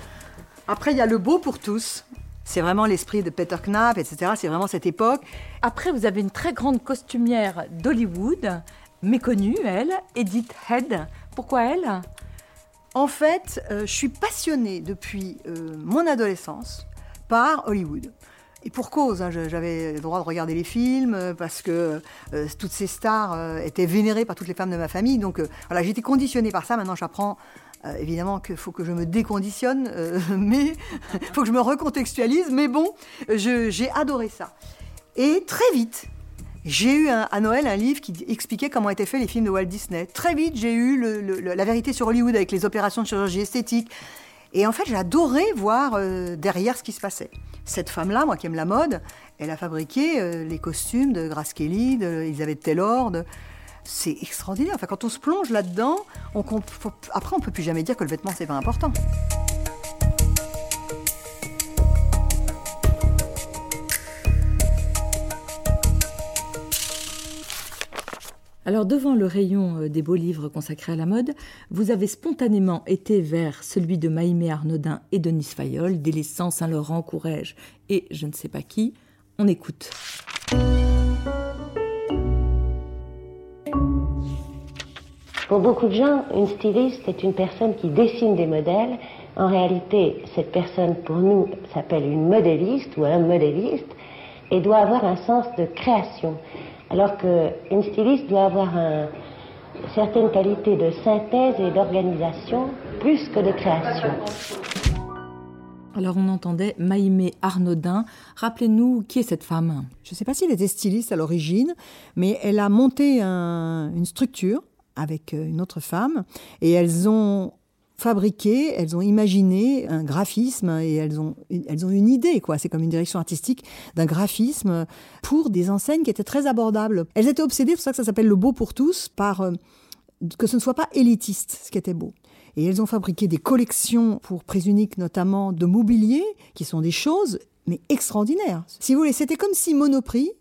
Après, il y a Le Beau pour tous. C'est vraiment l'esprit de Peter Knapp, etc. C'est vraiment cette époque. Après, vous avez une très grande costumière d'Hollywood, méconnue, elle, Edith Head. Pourquoi elle? En fait, euh, je suis passionnée depuis euh, mon adolescence par Hollywood. Et pour cause, hein, j'avais le droit de regarder les films euh, parce que toutes ces stars étaient vénérées par toutes les femmes de ma famille. Donc voilà, j'étais conditionnée par ça. Maintenant, j'apprends euh, évidemment qu'il faut que je me déconditionne, euh, (laughs) mais il (laughs) faut que je me recontextualise. Mais bon, j'ai adoré ça. Et très vite, j'ai eu à Noël un livre qui expliquait comment étaient faits les films de Walt Disney. Très vite, j'ai eu la vérité sur Hollywood avec les opérations de chirurgie esthétique. Et en fait, j'ai adoré voir euh, derrière ce qui se passait. Cette femme-là, moi qui aime la mode, elle a fabriqué les costumes de Grace Kelly, d'Elizabeth Taylor, de, c'est extraordinaire. Quand on se plonge là-dedans, après, on peut plus jamais dire que le vêtement, c'est pas important. Alors devant le rayon euh, des beaux livres consacrés à la mode, vous avez spontanément été vers celui de Maïmé Arnaudin et Denis Fayol, délaissant Saint-Laurent, Courrèges et je ne sais pas qui. On écoute. Pour beaucoup de gens, une styliste est une personne qui dessine des modèles. En réalité, cette personne, pour nous, s'appelle une modéliste ou un modéliste et doit avoir un sens de création. Alors qu'une styliste doit avoir un, certaines qualités de synthèse et d'organisation plus que de création. Alors on entendait Maïmé Arnaudin. Rappelez-nous qui est cette femme Je ne sais pas s'il était styliste à l'origine, mais elle a monté une structure avec euh, une autre femme et elles ont fabriqué, elles ont imaginé un graphisme et elles ont, elles ont une idée, quoi. C'est comme une direction artistique d'un graphisme pour des enseignes qui étaient très abordables. Elles étaient obsédées, c'est pour ça que ça s'appelle le beau pour tous, par euh, que ce ne soit pas élitiste, ce qui était beau. Et elles ont fabriqué des collections pour Présunique notamment de mobilier, qui sont des choses mais extraordinaires. Si vous voulez, c'était comme si Monoprix,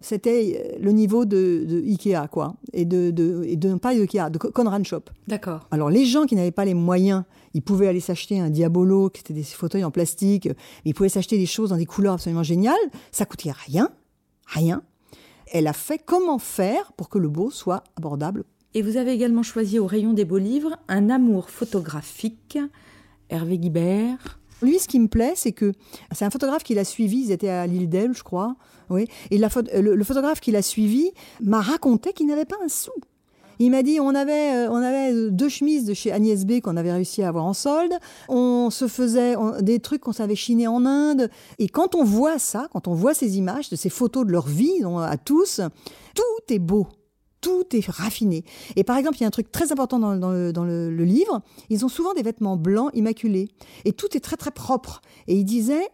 c'était euh, le niveau de, Ikea, quoi, et de, de, et de pas Ikea, de Conran Shop. D'accord. Alors les gens qui n'avaient pas les moyens, ils pouvaient aller s'acheter un Diabolo, qui était des fauteuils en plastique, ils pouvaient s'acheter des choses dans des couleurs absolument géniales, ça coûtait rien, rien. Elle a fait comment faire pour que le beau soit abordable et vous avez également choisi au rayon des beaux livres Un amour photographique, Hervé Guibert. Lui, ce qui me plaît, c'est que c'est un photographe qui l'a suivi, ils étaient à l'île d'Elbe, je crois. Oui. Et le, photographe qui l'a suivi m'a raconté qu'il n'avait pas un sou. Il m'a dit on avait euh, on avait deux chemises de chez Agnès B qu'on avait réussi à avoir en solde. On se faisait des trucs qu'on savait chiner en Inde. Et quand on voit ça, quand on voit ces images de ces photos de leur vie à tous, tout est beau tout est raffiné. Et par exemple, il y a un truc très important dans, le, livre, ils ont souvent des vêtements blancs immaculés. Et tout est très très propre. Et il disait,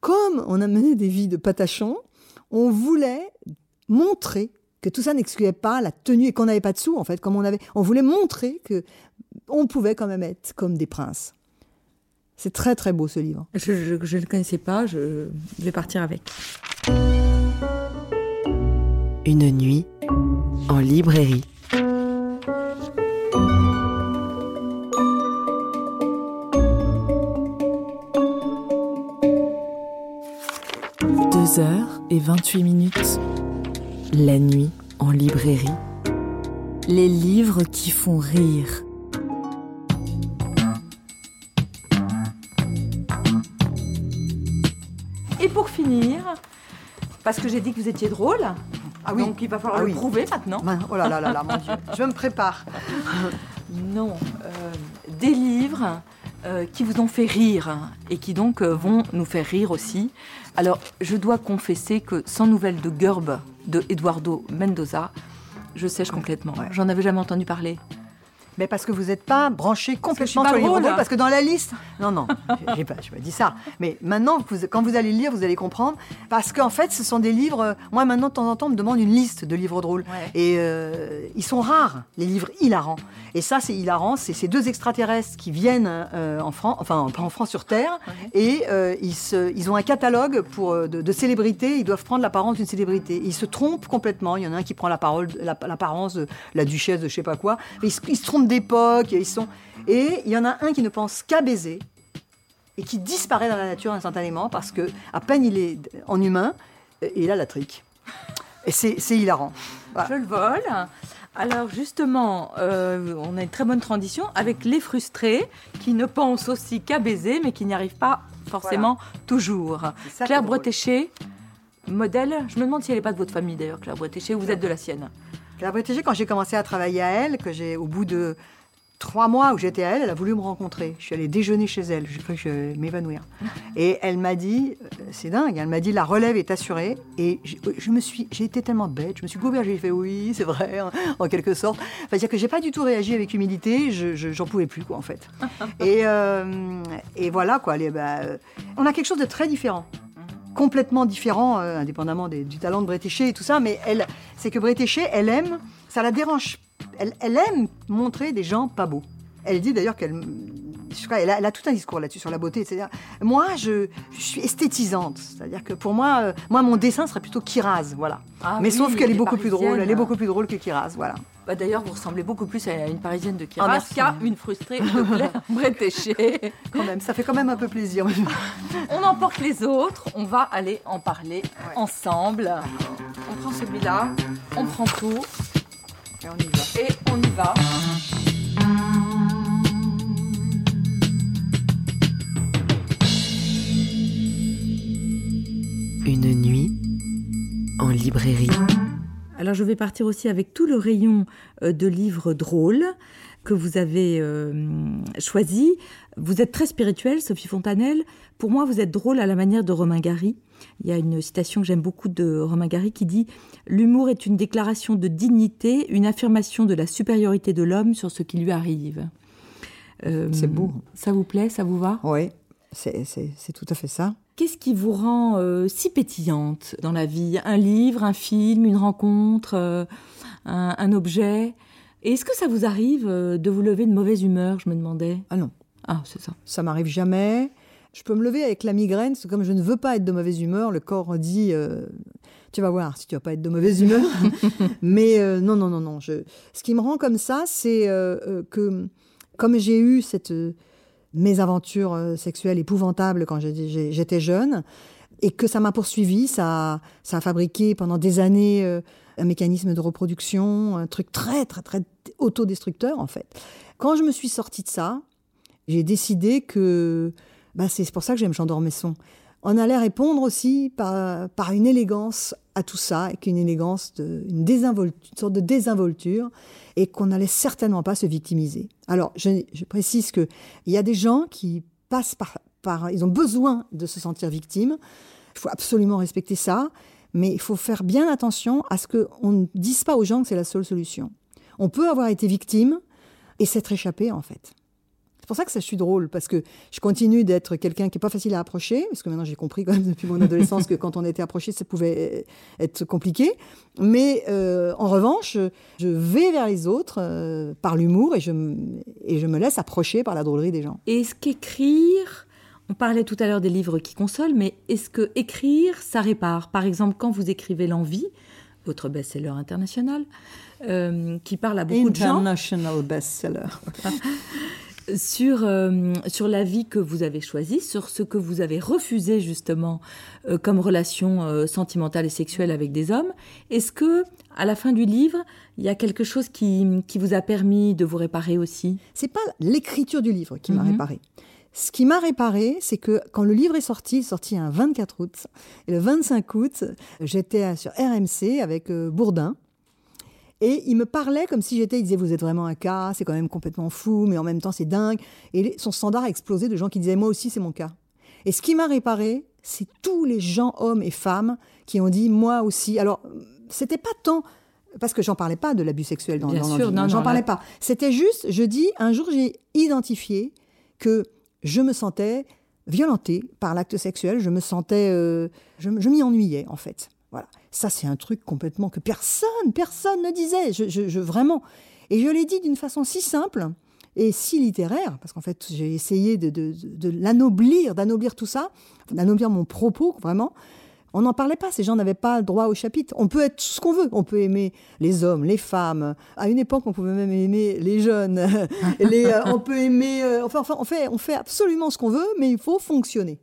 comme on a mené des vies de patachons, on voulait montrer que tout ça n'excluait pas la tenue et qu'on n'avait pas de sous en fait, comme on avait, on voulait montrer que on pouvait quand même être comme des princes. C'est très très beau ce livre. Je ne le connaissais pas, je vais partir avec. Une nuit en librairie. Deux heures et 28 minutes. La nuit en librairie. Les livres qui font rire. Et pour finir, parce que j'ai dit que vous étiez drôle, ah oui. Donc il va falloir ah le prouver maintenant. Oh là là là là, mon Dieu. Je me prépare. (laughs) Non, euh, des livres euh, qui vous ont fait rire et qui donc euh, vont nous faire rire aussi. Alors, je dois confesser que Sans nouvelles de Gerb de Eduardo Mendoza, je sèche complètement. J'en avais jamais entendu parler. Mais parce que vous n'êtes pas branché complètement sur les livres drôles, parce que dans la liste. Non, non, j'ai pas, pas dit ça. Mais maintenant, quand vous allez lire, vous allez comprendre. Parce qu'en fait, ce sont des livres. Moi, maintenant, de temps en temps, on me demande une liste de livres drôles. Et euh, ils sont rares, les livres hilarants. Et ça, c'est hilarant. C'est ces deux extraterrestres qui viennent euh, en France, enfin, pas en France, sur Terre. Et euh, ils, se, ils ont un catalogue pour, de, célébrités. Ils doivent prendre l'apparence d'une célébrité. Ils se trompent complètement. Il y en a un qui prend l'apparence de la duchesse de je sais pas quoi. Ils, ils se trompent d'époque, ils sont... Et il y en a un qui ne pense qu'à baiser et qui disparaît dans la nature instantanément parce que à peine il est en humain, et il a la trique. Et c'est hilarant. Je le vole. Alors justement, euh, on a une très bonne transition avec les frustrés qui ne pensent aussi qu'à baiser, mais qui n'y arrivent pas forcément toujours. Claire Bretéché, modèle. Je me demande si elle n'est pas de votre famille d'ailleurs, Claire Bretéché, vous êtes de la sienne. La Bretéché, quand j'ai commencé à travailler à elle, que j'ai, au bout de trois mois où j'étais à elle, elle a voulu me rencontrer. Je suis allée déjeuner chez elle. J'ai cru que je m'évanouir. Et elle m'a dit, euh, c'est dingue, elle m'a dit la relève est assurée. Et je, me suis, j'ai été tellement bête, je me suis goubée, j'ai fait oui, c'est vrai, en, quelque sorte. C'est-à-dire que j'ai pas du tout réagi avec humilité. Je, j'en pouvais plus, quoi, en fait. et, euh, et voilà, quoi. Les, bah, euh, on a quelque chose de très différent complètement différent, euh, indépendamment du talent de Bretéché et tout ça, mais elle, c'est que Bretéché, elle aime, ça la dérange, elle, elle aime montrer des gens pas beaux. Elle dit d'ailleurs qu'elle elle a, elle a, tout un discours là-dessus sur la beauté. C'est-à-dire, moi, je, je, suis esthétisante. C'est-à-dire que pour moi, euh, moi, mon dessin serait plutôt Kiraz, voilà. Ah Mais sauf qu'elle est beaucoup plus drôle. Elle est beaucoup plus drôle que Kiraz, voilà. Bah D'ailleurs, vous ressemblez beaucoup plus à une Parisienne de Kiraz oh, qu'à une frustrée de Claire Bretéché. quand même, ça fait quand même un peu plaisir. (laughs) on emporte les autres. On va aller en parler ensemble. On prend celui-là. On prend tout. Et on y va. Et on y va. Une nuit en librairie. Alors je vais partir aussi avec tout le rayon euh, de livres drôles que vous avez euh, choisi. Vous êtes très spirituelle, Sophie Fontanelle. Pour moi, vous êtes drôle à la manière de Romain Gary. Il y a une citation que j'aime beaucoup de Romain Gary qui dit L'humour est une déclaration de dignité, une affirmation de la supériorité de l'homme sur ce qui lui arrive. Euh, c'est beau. Ça vous plaît Ça vous va? Oui, c'est tout à fait ça. Qu'est-ce qui vous rend euh, si pétillante dans la vie? Un livre, un film, une rencontre, euh, un, un, objet? Et est-ce que ça vous arrive de vous lever de mauvaise humeur? Je me demandais. Ah non. Ah, c'est ça. Ça m'arrive jamais. Je peux me lever avec la migraine, c'est comme je ne veux pas être de mauvaise humeur, le corps dit tu vas voir si tu vas pas être de mauvaise humeur. (laughs) Mais non, non, non, non. Je... Ce qui me rend comme ça, c'est que comme j'ai eu cette mésaventures euh, sexuelles épouvantables quand j'étais jeune, et que ça m'a poursuivi, ça, ça a fabriqué pendant des années euh, un mécanisme de reproduction, un truc très, très, très autodestructeur, en fait. Quand je me suis sortie de ça, j'ai décidé que bah, c'est pour ça que j'aime Jean d'Ormesson on allait répondre aussi par, une élégance à tout ça, avec une élégance, de, une, sorte de désinvolture, et qu'on n'allait certainement pas se victimiser. Alors, je, précise qu'il y a des gens qui passent par, par, ils ont besoin de se sentir victimes. Il faut absolument respecter ça, mais il faut faire bien attention à ce qu'on ne dise pas aux gens que c'est la seule solution. On peut avoir été victime et s'être échappé, en fait. C'est pour ça que ça, je suis drôle, parce que je continue d'être quelqu'un qui est pas facile à approcher, parce que maintenant j'ai compris quand même depuis mon adolescence que quand on était approché, ça pouvait être compliqué. Mais euh, en revanche, je vais vers les autres euh, par l'humour et je, et je me laisse approcher par la drôlerie des gens. Est-ce qu'écrire, on parlait tout à l'heure des livres qui consolent, mais est-ce que écrire, ça répare? Par exemple, quand vous écrivez L'envie, votre best-seller international, euh, qui parle à beaucoup de gens. International best-seller. (laughs) sur, euh, sur la vie que vous avez choisie, sur ce que vous avez refusé justement euh, comme relation euh, sentimentale et sexuelle avec des hommes. Est-ce que, à la fin du livre, il y a quelque chose qui, qui vous a permis de vous réparer aussi? C'est pas l'écriture du livre qui m'a mhm. réparé. Ce qui m'a réparé, c'est que quand le livre est sorti, sorti un 24 août, et le 25 août, j'étais sur RMC avec Bourdin, et il me parlait comme si j'étais, il disait, vous êtes vraiment un cas, c'est quand même complètement fou, mais en même temps c'est dingue. Et son standard a explosé de gens qui disaient, moi aussi c'est mon cas. Et ce qui m'a réparé, c'est tous les gens, hommes et femmes, qui ont dit, moi aussi. Alors, c'était pas tant parce que j'en parlais pas de l'abus sexuel dans, Bien dans sûr, non, j'en parlais pas. C'était juste, je dis, un jour j'ai identifié que je me sentais violentée par l'acte sexuel, je me sentais, euh, je m'y ennuyais en fait. Voilà. Ça, c'est un truc complètement que personne, personne ne disait. Je, vraiment. Et je l'ai dit d'une façon si simple et si littéraire, parce qu'en fait, j'ai essayé de, l'anoblir, d'anoblir tout ça, d'anoblir mon propos, vraiment. On n'en parlait pas, ces gens n'avaient pas droit au chapitre. On peut être ce qu'on veut, on peut aimer les hommes, les femmes. À une époque, on pouvait même aimer les jeunes. (laughs) les, euh, on peut aimer. Euh, enfin, on, fait, on fait absolument ce qu'on veut, mais il faut fonctionner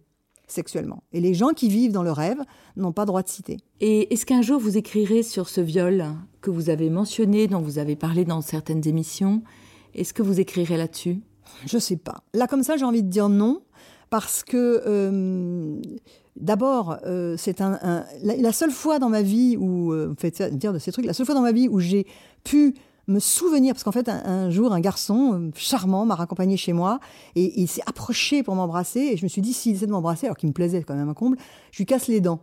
sexuellement. Et les gens qui vivent dans le rêve n'ont pas droit de citer. Et est-ce qu'un jour vous écrirez sur ce viol que vous avez mentionné, dont vous avez parlé dans certaines émissions? Est-ce que vous écrirez là-dessus? Je sais pas. Là, comme ça, j'ai envie de dire non, parce que euh, d'abord, euh, c'est un, la, seule fois dans ma vie où, euh, faites dire de ces trucs, la seule fois dans ma vie où j'ai pu me souvenir, parce qu'en fait, un, jour, un garçon euh, charmant m'a raccompagné chez moi et, il s'est approché pour m'embrasser. Et je me suis dit, s'il essaie de m'embrasser, alors qu'il me plaisait quand même un comble, je lui casse les dents.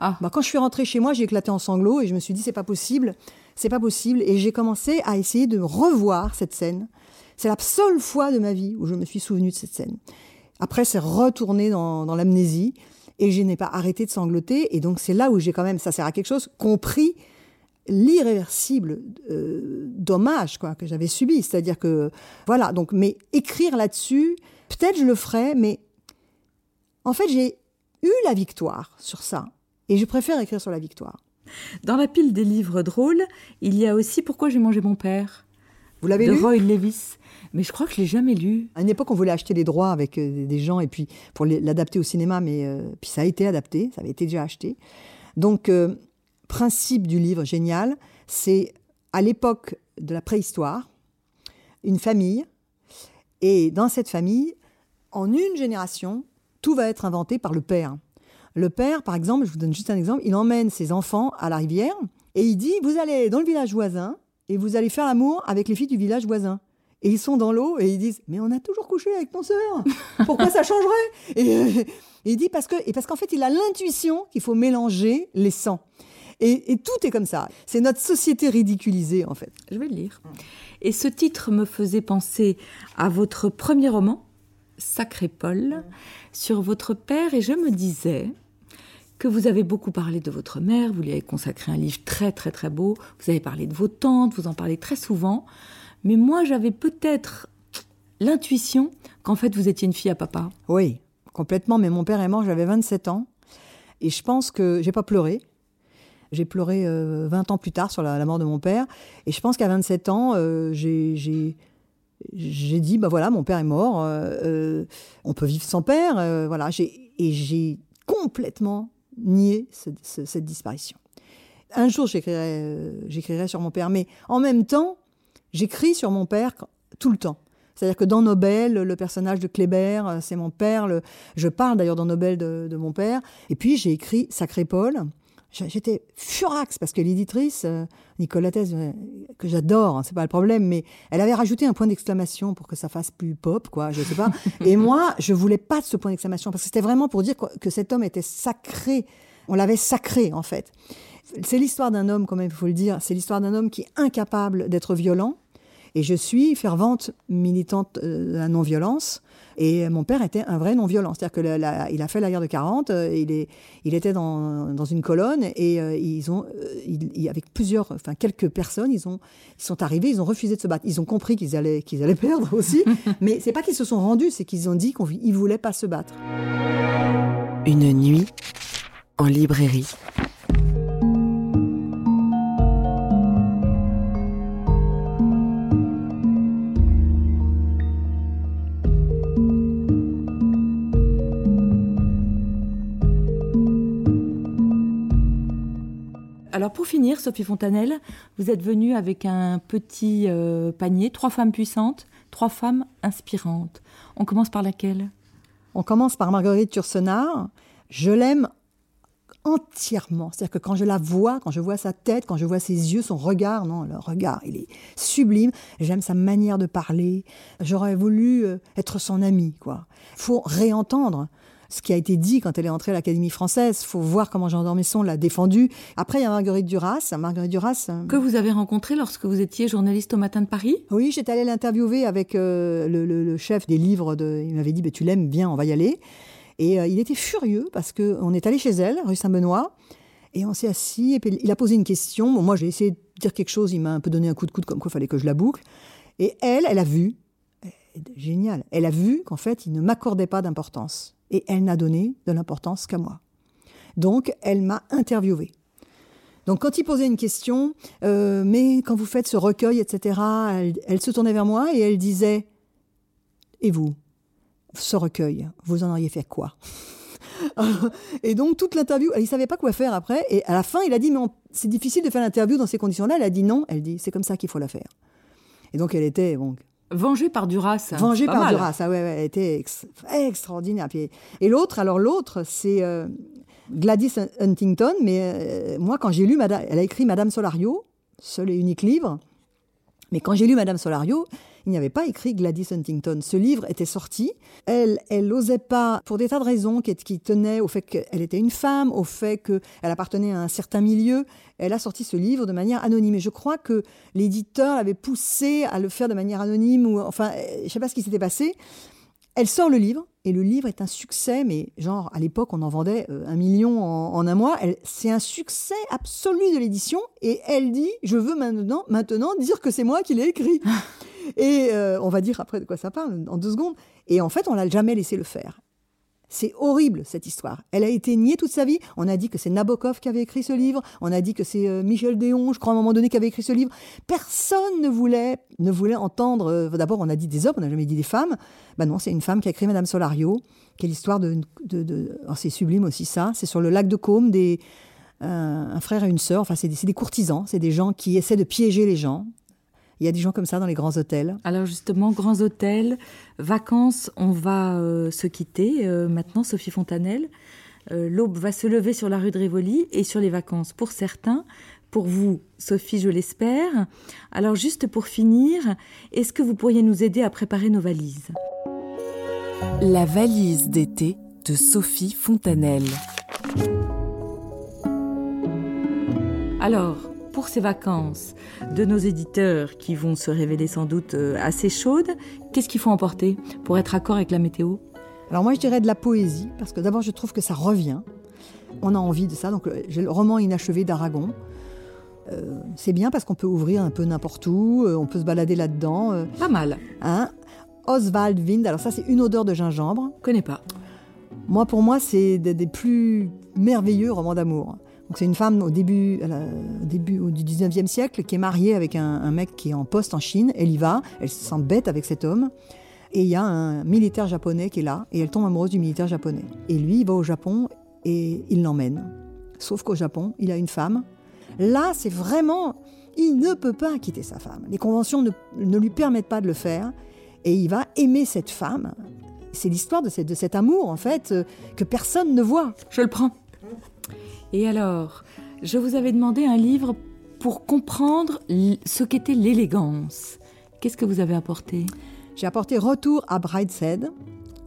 Ah. Bah, quand je suis rentrée chez moi, j'ai éclaté en sanglots et je me suis dit, c'est pas possible, c'est pas possible. Et j'ai commencé à essayer de revoir cette scène. C'est la seule fois de ma vie où je me suis souvenue de cette scène. Après, c'est retourné dans, dans l'amnésie et je n'ai pas arrêté de sangloter. Et donc, c'est là où j'ai quand même, ça sert à quelque chose, compris l'irréversible euh, dommage quoi que j'avais subi. C'est-à-dire que voilà donc mais écrire là-dessus peut-être je le ferai mais en fait j'ai eu la victoire sur ça. Et je préfère écrire sur la victoire. Dans la pile des livres drôles il y a aussi pourquoi j'ai mangé mon père vous l'avez lu? De Roy Levis. Mais je crois que je l'ai jamais lu. À une époque, on voulait acheter les droits avec euh, des gens et puis pour l'adapter au cinéma, mais euh, puis ça a été adapté, ça avait été déjà acheté. Donc principe du livre génial, c'est à l'époque de la préhistoire, une famille, et dans cette famille, en une génération, tout va être inventé par le père. Le père, par exemple, je vous donne juste un exemple, il emmène ses enfants à la rivière, Et il dit, vous allez dans le village voisin et vous allez faire l'amour avec les filles du village voisin. Et ils sont dans l'eau et ils disent, mais on a toujours couché avec ton sœur. (laughs) Pourquoi ça changerait? Et, euh, il dit parce que et parce qu'en fait, il a l'intuition qu'il faut mélanger les sangs. Et, et, tout est comme ça. C'est notre société ridiculisée, en fait. Je vais le lire. Et ce titre me faisait penser à votre premier roman, Sacré Paul, sur votre père, et je me disais, que vous avez beaucoup parlé de votre mère, vous lui avez consacré un livre très très très beau, vous avez parlé de vos tantes, vous en parlez très souvent, mais moi j'avais peut-être l'intuition qu'en fait vous étiez une fille à papa. Oui, complètement, mais mon père est mort, j'avais 27 ans, et je pense que j'ai pas pleuré. J'ai pleuré 20 euh, ans plus tard sur la, mort de mon père, et je pense qu'à 27 ans, euh, j'ai dit bah voilà mon père est mort euh, on peut vivre sans père voilà et j'ai complètement nier cette disparition. Un jour, j'écrirai, sur mon père, mais en même temps, j'écris sur mon père tout le temps. C'est-à-dire que dans Nobel, le personnage de Kléber, c'est mon père. je parle d'ailleurs dans Nobel de, mon père. Et puis j'ai écrit Sacré Paul, J'étais furax parce que l'éditrice, euh, Nicolette, euh, que j'adore, hein, c'est pas le problème, mais elle avait rajouté un point d'exclamation pour que ça fasse plus pop, quoi, je sais pas. (laughs) Et moi, je voulais pas de ce point d'exclamation parce que c'était vraiment pour dire que cet homme était sacré. On l'avait sacré, en fait. C'est l'histoire d'un homme, quand même, il faut le dire. C'est l'histoire d'un homme qui est incapable d'être violent. Et je suis fervente militante euh, de la non-violence. Et mon père était un vrai non-violent. C'est-à-dire qu'il a fait la guerre de 40, euh, il, est, il était dans, dans une colonne et euh, ils ont, euh, avec plusieurs, enfin quelques personnes, ils, ont, ils sont arrivés, ils ont refusé de se battre. Ils ont compris qu'ils allaient, qu'ils allaient (laughs) perdre aussi. (laughs) mais c'est pas qu'ils se sont rendus, c'est qu'ils ont dit qu'ils voulaient pas se battre. Une nuit en librairie. Alors pour finir, Sophie Fontanelle, vous êtes venue avec un petit euh, panier, trois femmes puissantes, trois femmes inspirantes. On commence par laquelle? On commence par Marguerite Tursenard. Je l'aime entièrement. C'est-à-dire que quand je la vois, quand je vois sa tête, quand je vois ses yeux, son regard, non, le regard, il est sublime. J'aime sa manière de parler. J'aurais voulu euh, être son amie, quoi. Faut réentendre ce qui a été dit quand elle est entrée à l'Académie française. Il faut voir comment Jean d'Ormesson l'a défendu. Après, il y a Marguerite Duras. Marguerite Duras. Euh, que vous avez rencontré lorsque vous étiez journaliste au Matin de Paris? Oui, j'étais allée l'interviewer avec euh, le, chef des livres. De... Il m'avait dit, bah, tu l'aimes bien, on va y aller. Et euh, il était furieux parce qu'on est allé chez elle, rue Saint-Benoît. Et on s'est assis, et puis il a posé une question. moi, j'ai essayé de dire quelque chose, il m'a un peu donné un coup de coude, comme quoi il fallait que je la boucle. Et elle, elle a vu, génial, elle a vu qu'en fait, il ne m'accordait pas d'importance et elle n'a donné de l'importance qu'à moi. Donc, elle m'a interviewée. Donc, quand il posait une question, euh, mais quand vous faites ce recueil, etc., elle, se tournait vers moi et elle disait Et vous, ce recueil, vous en auriez fait quoi (laughs) Et donc, toute l'interview, il ne savait pas quoi faire après. Et à la fin, il a dit Mais c'est difficile de faire l'interview dans ces conditions-là. Elle a dit non. Elle dit C'est comme ça qu'il faut la faire. Et donc, elle était bon, Vengée par Duras. Vengée par Duras, ah ouais, ouais, elle était extraordinaire. et l'autre, alors l'autre, c'est euh, Gladys Huntington, mais euh, moi, quand j'ai lu, Madame, elle a écrit Madame Solario, seul et unique livre, mais quand j'ai lu Madame Solario, il n'y avait pas écrit Gladys Huntington. Ce livre était sorti. Elle, elle n'osait pas, pour des tas de raisons qui, tenaient au fait qu'elle était une femme, au fait qu'elle appartenait à un certain milieu. Elle a sorti ce livre de manière anonyme. Et je crois que l'éditeur l'avait poussée à le faire de manière anonyme, ou enfin, je ne sais pas ce qui s'était passé. Elle sort le livre, et le livre est un succès, mais genre, à l'époque, on en vendait euh, un million en, un mois. C'est un succès absolu de l'édition, et elle dit, je veux maintenant, maintenant dire que c'est moi qui l'ai écrit. (laughs) et euh, on va dire après de quoi ça parle, en deux secondes. Et en fait, on l'a jamais laissé le faire. C'est horrible cette histoire. Elle a été niée toute sa vie. On a dit que c'est Nabokov qui avait écrit ce livre. On a dit que c'est euh, Michel Déon, je crois à un moment donné, qui avait écrit ce livre. Personne ne voulait ne voulait entendre. Euh, d'abord, on a dit des hommes, on n'a jamais dit des femmes. Ben non, c'est une femme qui a écrit Madame Solario. Quelle histoire de, de, oh, c'est sublime aussi ça. C'est sur le lac de Côme des un frère et une sœur. Enfin, c'est des courtisans. C'est des gens qui essaient de piéger les gens. Il y a des gens comme ça dans les grands hôtels. Alors justement, grands hôtels, vacances, on va euh, se quitter euh, maintenant, Sophie Fontanelle. Euh, l'aube va se lever sur la rue de Rivoli et sur les vacances. Pour certains, pour vous, Sophie, je l'espère. Alors juste pour finir, est-ce que vous pourriez nous aider à préparer nos valises? La valise d'été de Sophie Fontanelle. Alors, pour ces vacances de nos éditeurs qui vont se révéler sans doute euh, assez chaudes, qu'est-ce qu'il faut emporter pour être accord avec la météo? Alors moi je dirais de la poésie, parce que d'abord je trouve que ça revient. On a envie de ça, donc euh, j'ai le roman inachevé d'Aragon. Euh, c'est bien parce qu'on peut ouvrir un peu n'importe où, on peut se balader là-dedans. Pas mal. Hein Oswald Wind, alors ça c'est une odeur de gingembre. Connais pas. Moi pour moi c'est des, des plus merveilleux romans d'amour c'est une femme au début, début du 19e siècle qui est mariée avec un, mec qui est en poste en Chine. Elle y va, elle se sent bête avec cet homme. Et il y a un militaire japonais qui est là, et elle tombe amoureuse du militaire japonais. Et lui, il va au Japon et il l'emmène. Sauf qu'au Japon, il a une femme. Là, c'est vraiment... Il ne peut pas quitter sa femme. Les conventions ne, ne lui permettent pas de le faire. Et il va aimer cette femme. C'est l'histoire de, de cet amour, en fait, euh, que personne ne voit. Je le prends. Et alors, je vous avais demandé un livre pour comprendre ce qu'était l'élégance. Qu'est-ce que vous avez apporté? J'ai apporté Retour à Brideshead.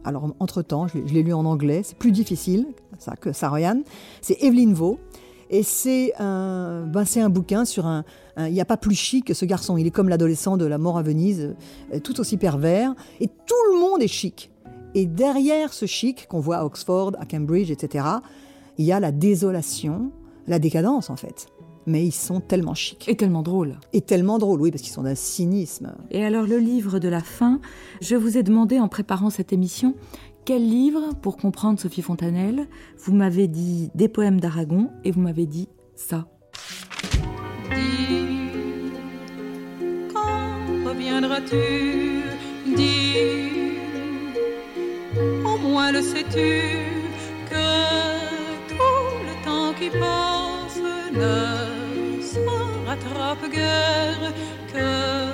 Alors, entre-temps, je l'ai lu en anglais, c'est plus difficile ça, que Saroyan. C'est Evelyn Vaux. Et c'est un, ben c'est un bouquin sur un. Il n'y a pas plus chic que ce garçon. Il est comme l'adolescent de La mort à Venise, euh, tout aussi pervers. Et tout le monde est chic. Et derrière ce chic qu'on voit à Oxford, à Cambridge, etc., il y a la désolation, la décadence en fait. Mais ils sont tellement chics. Et tellement drôles. Et tellement drôles, oui, parce qu'ils sont d'un cynisme. Et alors le livre de la fin, je vous ai demandé en préparant cette émission, quel livre pour comprendre Sophie Fontanelle Vous m'avez dit des poèmes d'Aragon et vous m'avez dit ça. Dis, quand reviendras-tu Dis, au moins le sais-tu qui passe ne se rattrape guère, que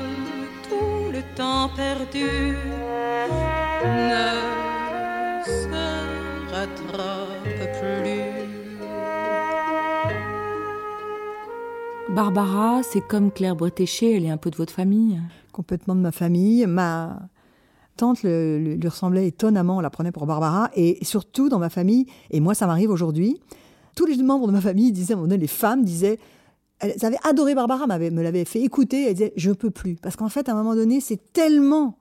tout le temps perdu ne se rattrape plus. Barbara, c'est comme Claire Bretéché, elle est un peu de votre famille Complètement de ma famille. Ma tante lui ressemblait étonnamment, on la prenait pour Barbara. Et surtout dans ma famille, et moi ça m'arrive aujourd'hui, tous les membres de ma famille disaient, les femmes disaient, elles avaient adoré Barbara, me l'avaient fait écouter, elles disaient, je peux plus. Parce qu'en fait, à un moment donné, c'est tellement,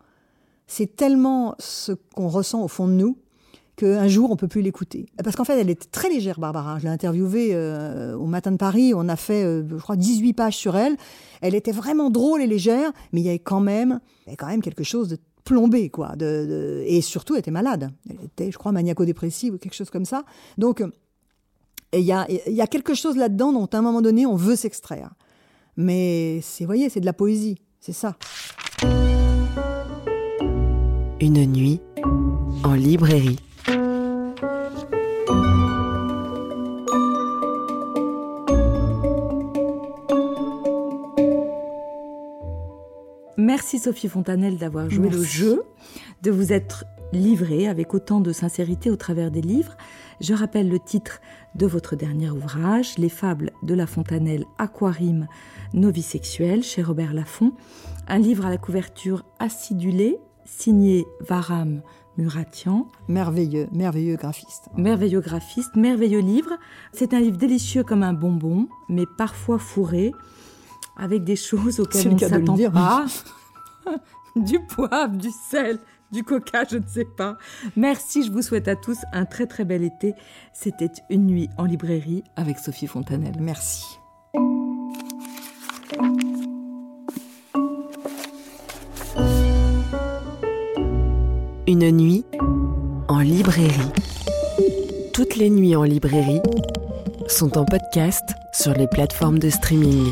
c'est tellement ce qu'on ressent au fond de nous, qu'un jour, on peut plus l'écouter. Parce qu'en fait, elle était très légère, Barbara. Je l'ai interviewée euh, au Matin de Paris. On a fait, euh, je crois, 18 pages sur elle. Elle était vraiment drôle et légère, mais il y avait quand même, quand même quelque chose de plombé, quoi. De, et surtout, elle était malade. Elle était, je crois, maniaco-dépressive ou quelque chose comme ça. Donc, et il y a, y a, quelque chose là-dedans dont à un moment donné on veut s'extraire. Mais c'est, voyez, c'est de la poésie, c'est ça. Une nuit en librairie. Merci Sophie Fontanelle d'avoir joué le jeu, de vous être livrée avec autant de sincérité au travers des livres. Je rappelle le titre de votre dernier ouvrage, Les fables de la fontanelle Aquarime novisexuelle chez Robert Laffont, un livre à la couverture acidulée signé Varam Muratian. Merveilleux, merveilleux graphiste. Merveilleux graphiste, merveilleux livre. C'est un livre délicieux comme un bonbon, mais parfois fourré, avec des choses auxquelles on ne s'attend pas. (laughs) du poivre, du sel, du coca, je ne sais pas. Merci, je vous souhaite à tous un très très bel été. C'était une nuit en librairie avec Sophie Fontanelle. Merci. Une nuit en librairie. Toutes les nuits en librairie sont en podcast sur les plateformes de streaming.